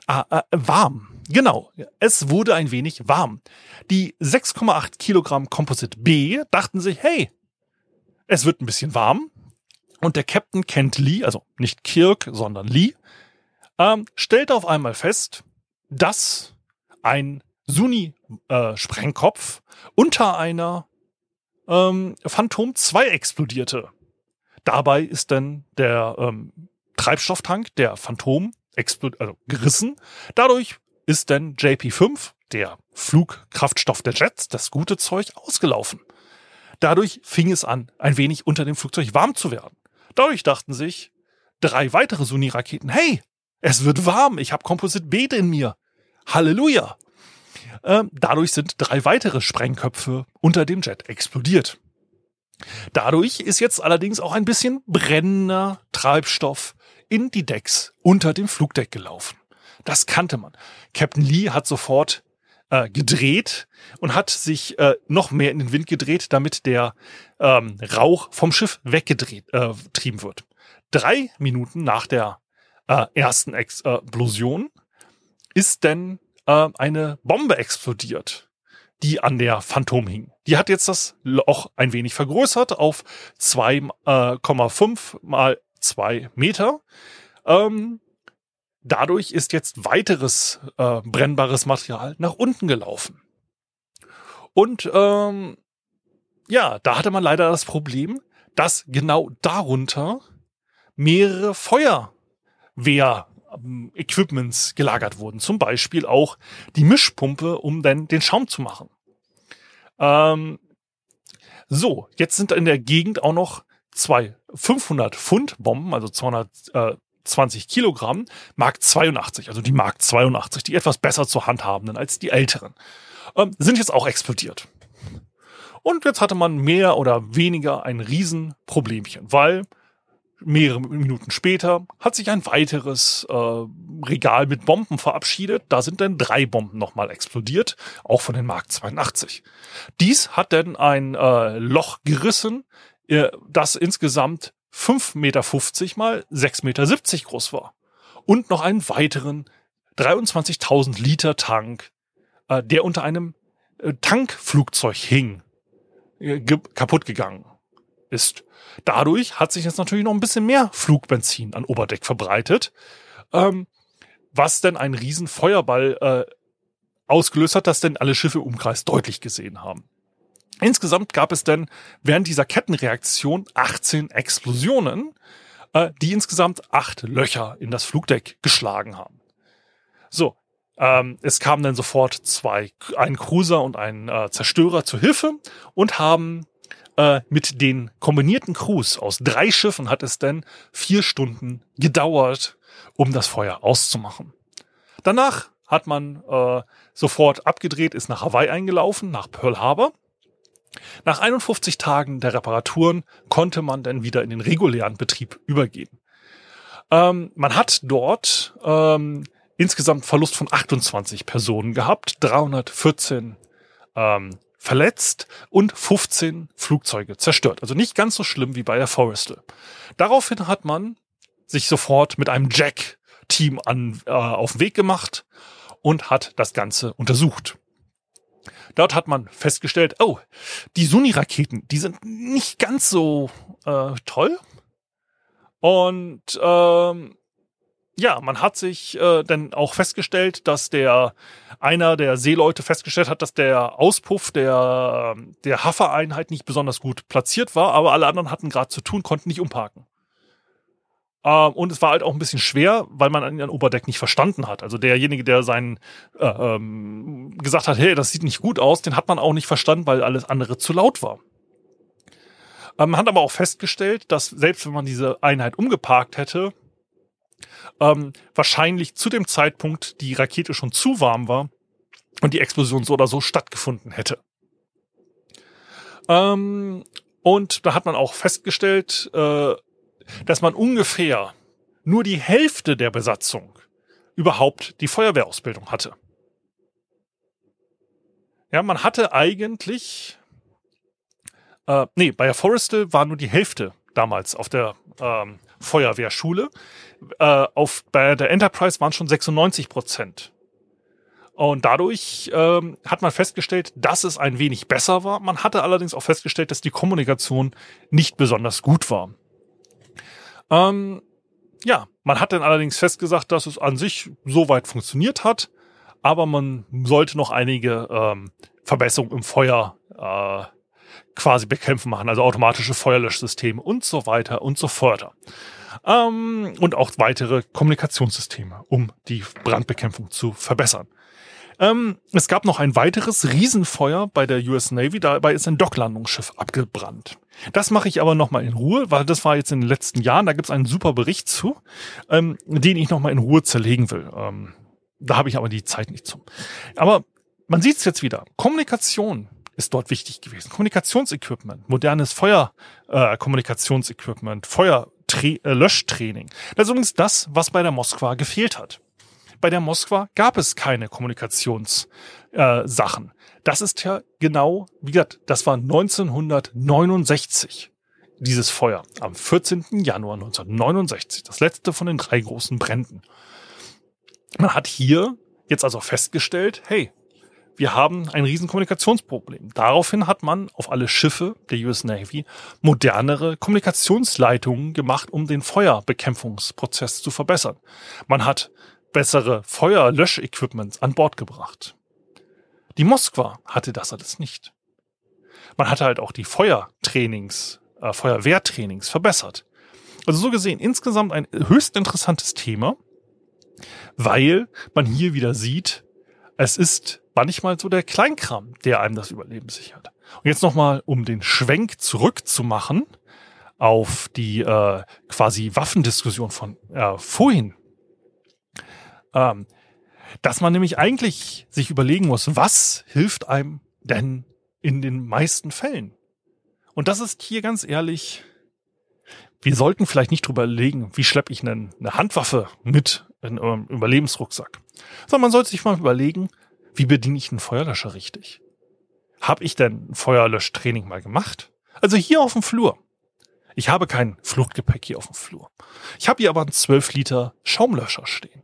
Ah, äh, warm. Genau. Es wurde ein wenig warm. Die 6,8 Kilogramm Composite B dachten sich, hey, es wird ein bisschen warm. Und der Captain Kent Lee, also nicht Kirk, sondern Lee, ähm, stellte auf einmal fest, dass ein Suni-Sprengkopf äh, unter einer ähm, Phantom 2 explodierte. Dabei ist dann der ähm, Treibstofftank der Phantom also gerissen. Dadurch ist dann JP5, der Flugkraftstoff der Jets, das gute Zeug, ausgelaufen. Dadurch fing es an, ein wenig unter dem Flugzeug warm zu werden. Dadurch dachten sich drei weitere Suni-Raketen, hey, es wird warm, ich habe Composite B in mir. Halleluja. Ähm, dadurch sind drei weitere Sprengköpfe unter dem Jet explodiert. Dadurch ist jetzt allerdings auch ein bisschen brennender Treibstoff in die Decks unter dem Flugdeck gelaufen. Das kannte man. Captain Lee hat sofort äh, gedreht und hat sich äh, noch mehr in den Wind gedreht, damit der ähm, Rauch vom Schiff weggetrieben äh, wird. Drei Minuten nach der äh, ersten Explosion ist denn äh, eine Bombe explodiert, die an der Phantom hing. Die hat jetzt das Loch ein wenig vergrößert auf 2,5 äh, mal 2 Meter. Ähm, Dadurch ist jetzt weiteres äh, brennbares Material nach unten gelaufen. Und ähm, ja, da hatte man leider das Problem, dass genau darunter mehrere Feuerwehr-Equipments gelagert wurden. Zum Beispiel auch die Mischpumpe, um dann den Schaum zu machen. Ähm, so, jetzt sind in der Gegend auch noch zwei 500 Pfund Bomben, also 200, äh, 20 Kilogramm, Mark 82, also die Mark 82, die etwas besser zu handhabenden als die älteren, ähm, sind jetzt auch explodiert. Und jetzt hatte man mehr oder weniger ein Riesenproblemchen, weil mehrere Minuten später hat sich ein weiteres äh, Regal mit Bomben verabschiedet. Da sind dann drei Bomben nochmal explodiert, auch von den Mark 82. Dies hat dann ein äh, Loch gerissen, äh, das insgesamt 5,50 Meter mal 6,70 Meter groß war. Und noch einen weiteren 23.000 Liter Tank, äh, der unter einem äh, Tankflugzeug hing, äh, kaputt gegangen ist. Dadurch hat sich jetzt natürlich noch ein bisschen mehr Flugbenzin an Oberdeck verbreitet, ähm, was denn einen riesen Feuerball äh, ausgelöst hat, das denn alle Schiffe im Umkreis deutlich gesehen haben. Insgesamt gab es denn während dieser Kettenreaktion 18 Explosionen, äh, die insgesamt acht Löcher in das Flugdeck geschlagen haben. So, ähm, es kamen dann sofort zwei, ein Cruiser und ein äh, Zerstörer zur Hilfe und haben äh, mit den kombinierten Crews aus drei Schiffen hat es dann vier Stunden gedauert, um das Feuer auszumachen. Danach hat man äh, sofort abgedreht, ist nach Hawaii eingelaufen, nach Pearl Harbor nach 51 Tagen der Reparaturen konnte man dann wieder in den regulären Betrieb übergehen. Ähm, man hat dort ähm, insgesamt Verlust von 28 Personen gehabt, 314 ähm, verletzt und 15 Flugzeuge zerstört. Also nicht ganz so schlimm wie bei der Forrestal. Daraufhin hat man sich sofort mit einem Jack-Team äh, auf den Weg gemacht und hat das Ganze untersucht. Dort hat man festgestellt, oh, die Suni-Raketen, die sind nicht ganz so äh, toll. Und ähm, ja, man hat sich äh, dann auch festgestellt, dass der einer der Seeleute festgestellt hat, dass der Auspuff der der Haffereinheit nicht besonders gut platziert war, aber alle anderen hatten gerade zu tun, konnten nicht umparken. Ähm, und es war halt auch ein bisschen schwer, weil man an Oberdeck nicht verstanden hat. Also derjenige, der seinen äh, ähm, gesagt hat, hey, das sieht nicht gut aus, den hat man auch nicht verstanden, weil alles andere zu laut war. Ähm, man hat aber auch festgestellt, dass selbst wenn man diese Einheit umgeparkt hätte, ähm, wahrscheinlich zu dem Zeitpunkt die Rakete schon zu warm war und die Explosion so oder so stattgefunden hätte. Ähm, und da hat man auch festgestellt, äh, dass man ungefähr nur die Hälfte der Besatzung überhaupt die Feuerwehrausbildung hatte. Ja, man hatte eigentlich, äh, nee, bei der Forrestal war nur die Hälfte damals auf der ähm, Feuerwehrschule. Äh, auf, bei der Enterprise waren schon 96 Prozent. Und dadurch ähm, hat man festgestellt, dass es ein wenig besser war. Man hatte allerdings auch festgestellt, dass die Kommunikation nicht besonders gut war. Ähm, ja, man hat dann allerdings festgesagt, dass es an sich soweit funktioniert hat, aber man sollte noch einige ähm, Verbesserungen im Feuer äh, quasi bekämpfen machen, also automatische Feuerlöschsysteme und so weiter und so fort. Ähm, und auch weitere Kommunikationssysteme, um die Brandbekämpfung zu verbessern. Ähm, es gab noch ein weiteres Riesenfeuer bei der US Navy, dabei ist ein Docklandungsschiff abgebrannt. Das mache ich aber nochmal in Ruhe, weil das war jetzt in den letzten Jahren, da gibt es einen super Bericht zu, ähm, den ich nochmal in Ruhe zerlegen will. Ähm, da habe ich aber die Zeit nicht zu. Aber man sieht es jetzt wieder. Kommunikation ist dort wichtig gewesen. Kommunikationsequipment, modernes Feuerkommunikationsequipment, äh, Feuerlöschtraining. Das ist übrigens das, was bei der Moskwa gefehlt hat. Bei der Moskwa gab es keine Kommunikationssachen. Äh, das ist ja genau, wie gesagt, das war 1969, dieses Feuer. Am 14. Januar 1969, das letzte von den drei großen Bränden. Man hat hier jetzt also festgestellt, hey, wir haben ein riesen Kommunikationsproblem. Daraufhin hat man auf alle Schiffe der US Navy modernere Kommunikationsleitungen gemacht, um den Feuerbekämpfungsprozess zu verbessern. Man hat bessere Feuerlöschequipments an Bord gebracht. Die Moskwa hatte das alles nicht. Man hatte halt auch die Feuertrainings, äh, Feuerwehrtrainings verbessert. Also so gesehen insgesamt ein höchst interessantes Thema, weil man hier wieder sieht, es ist manchmal so der Kleinkram, der einem das Überleben sichert. Und jetzt nochmal, um den Schwenk zurückzumachen auf die äh, quasi Waffendiskussion von äh, vorhin. Ähm, dass man nämlich eigentlich sich überlegen muss, was hilft einem denn in den meisten Fällen? Und das ist hier ganz ehrlich, wir sollten vielleicht nicht drüber überlegen, wie schleppe ich eine, eine Handwaffe mit in einem Überlebensrucksack. Sondern man sollte sich mal überlegen, wie bediene ich einen Feuerlöscher richtig? Hab ich denn ein Feuerlöschtraining mal gemacht? Also hier auf dem Flur. Ich habe kein Fluchtgepäck hier auf dem Flur. Ich habe hier aber einen 12 Liter Schaumlöscher stehen.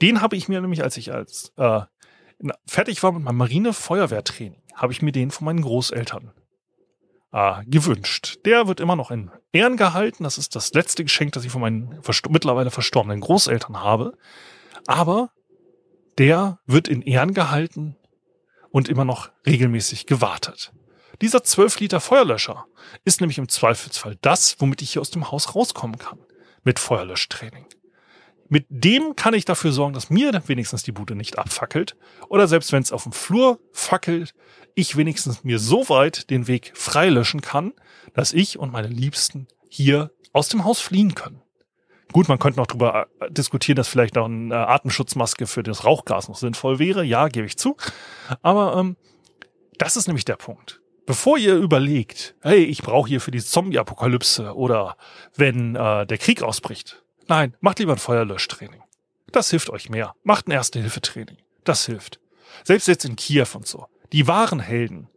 Den habe ich mir nämlich, als ich als äh, fertig war mit meinem Marine-Feuerwehrtraining, habe ich mir den von meinen Großeltern äh, gewünscht. Der wird immer noch in Ehren gehalten. Das ist das letzte Geschenk, das ich von meinen versto mittlerweile verstorbenen Großeltern habe. Aber der wird in Ehren gehalten und immer noch regelmäßig gewartet. Dieser 12 Liter Feuerlöscher ist nämlich im Zweifelsfall das, womit ich hier aus dem Haus rauskommen kann. Mit Feuerlöschtraining. Mit dem kann ich dafür sorgen, dass mir wenigstens die Bude nicht abfackelt. Oder selbst wenn es auf dem Flur fackelt, ich wenigstens mir so weit den Weg freilöschen kann, dass ich und meine Liebsten hier aus dem Haus fliehen können. Gut, man könnte noch darüber äh, diskutieren, dass vielleicht auch eine Atemschutzmaske für das Rauchgas noch sinnvoll wäre. Ja, gebe ich zu. Aber ähm, das ist nämlich der Punkt. Bevor ihr überlegt, hey, ich brauche hier für die Zombie-Apokalypse oder wenn äh, der Krieg ausbricht, Nein, macht lieber ein Feuerlöschtraining. Das hilft euch mehr. Macht ein Erste-Hilfe-Training. Das hilft. Selbst jetzt in Kiew und so. Die wahren Helden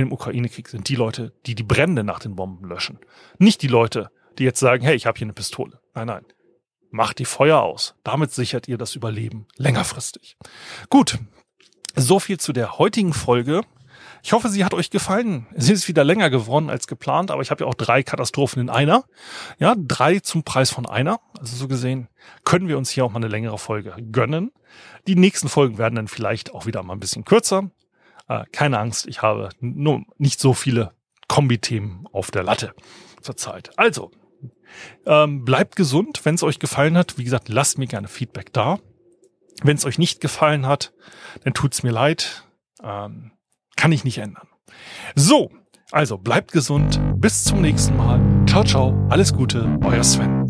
dem Ukraine-Krieg sind die Leute, die die Brände nach den Bomben löschen. Nicht die Leute, die jetzt sagen, hey, ich habe hier eine Pistole. Nein, nein. Macht die Feuer aus. Damit sichert ihr das Überleben längerfristig. Gut. So viel zu der heutigen Folge. Ich hoffe, sie hat euch gefallen. Es ist wieder länger geworden als geplant, aber ich habe ja auch drei Katastrophen in einer. Ja, drei zum Preis von einer. Also so gesehen können wir uns hier auch mal eine längere Folge gönnen. Die nächsten Folgen werden dann vielleicht auch wieder mal ein bisschen kürzer. Äh, keine Angst, ich habe nur nicht so viele Kombi-Themen auf der Latte zurzeit. Also, ähm, bleibt gesund, wenn es euch gefallen hat. Wie gesagt, lasst mir gerne Feedback da. Wenn es euch nicht gefallen hat, dann tut's mir leid. Ähm, kann ich nicht ändern. So, also bleibt gesund. Bis zum nächsten Mal. Ciao, ciao. Alles Gute. Euer Sven.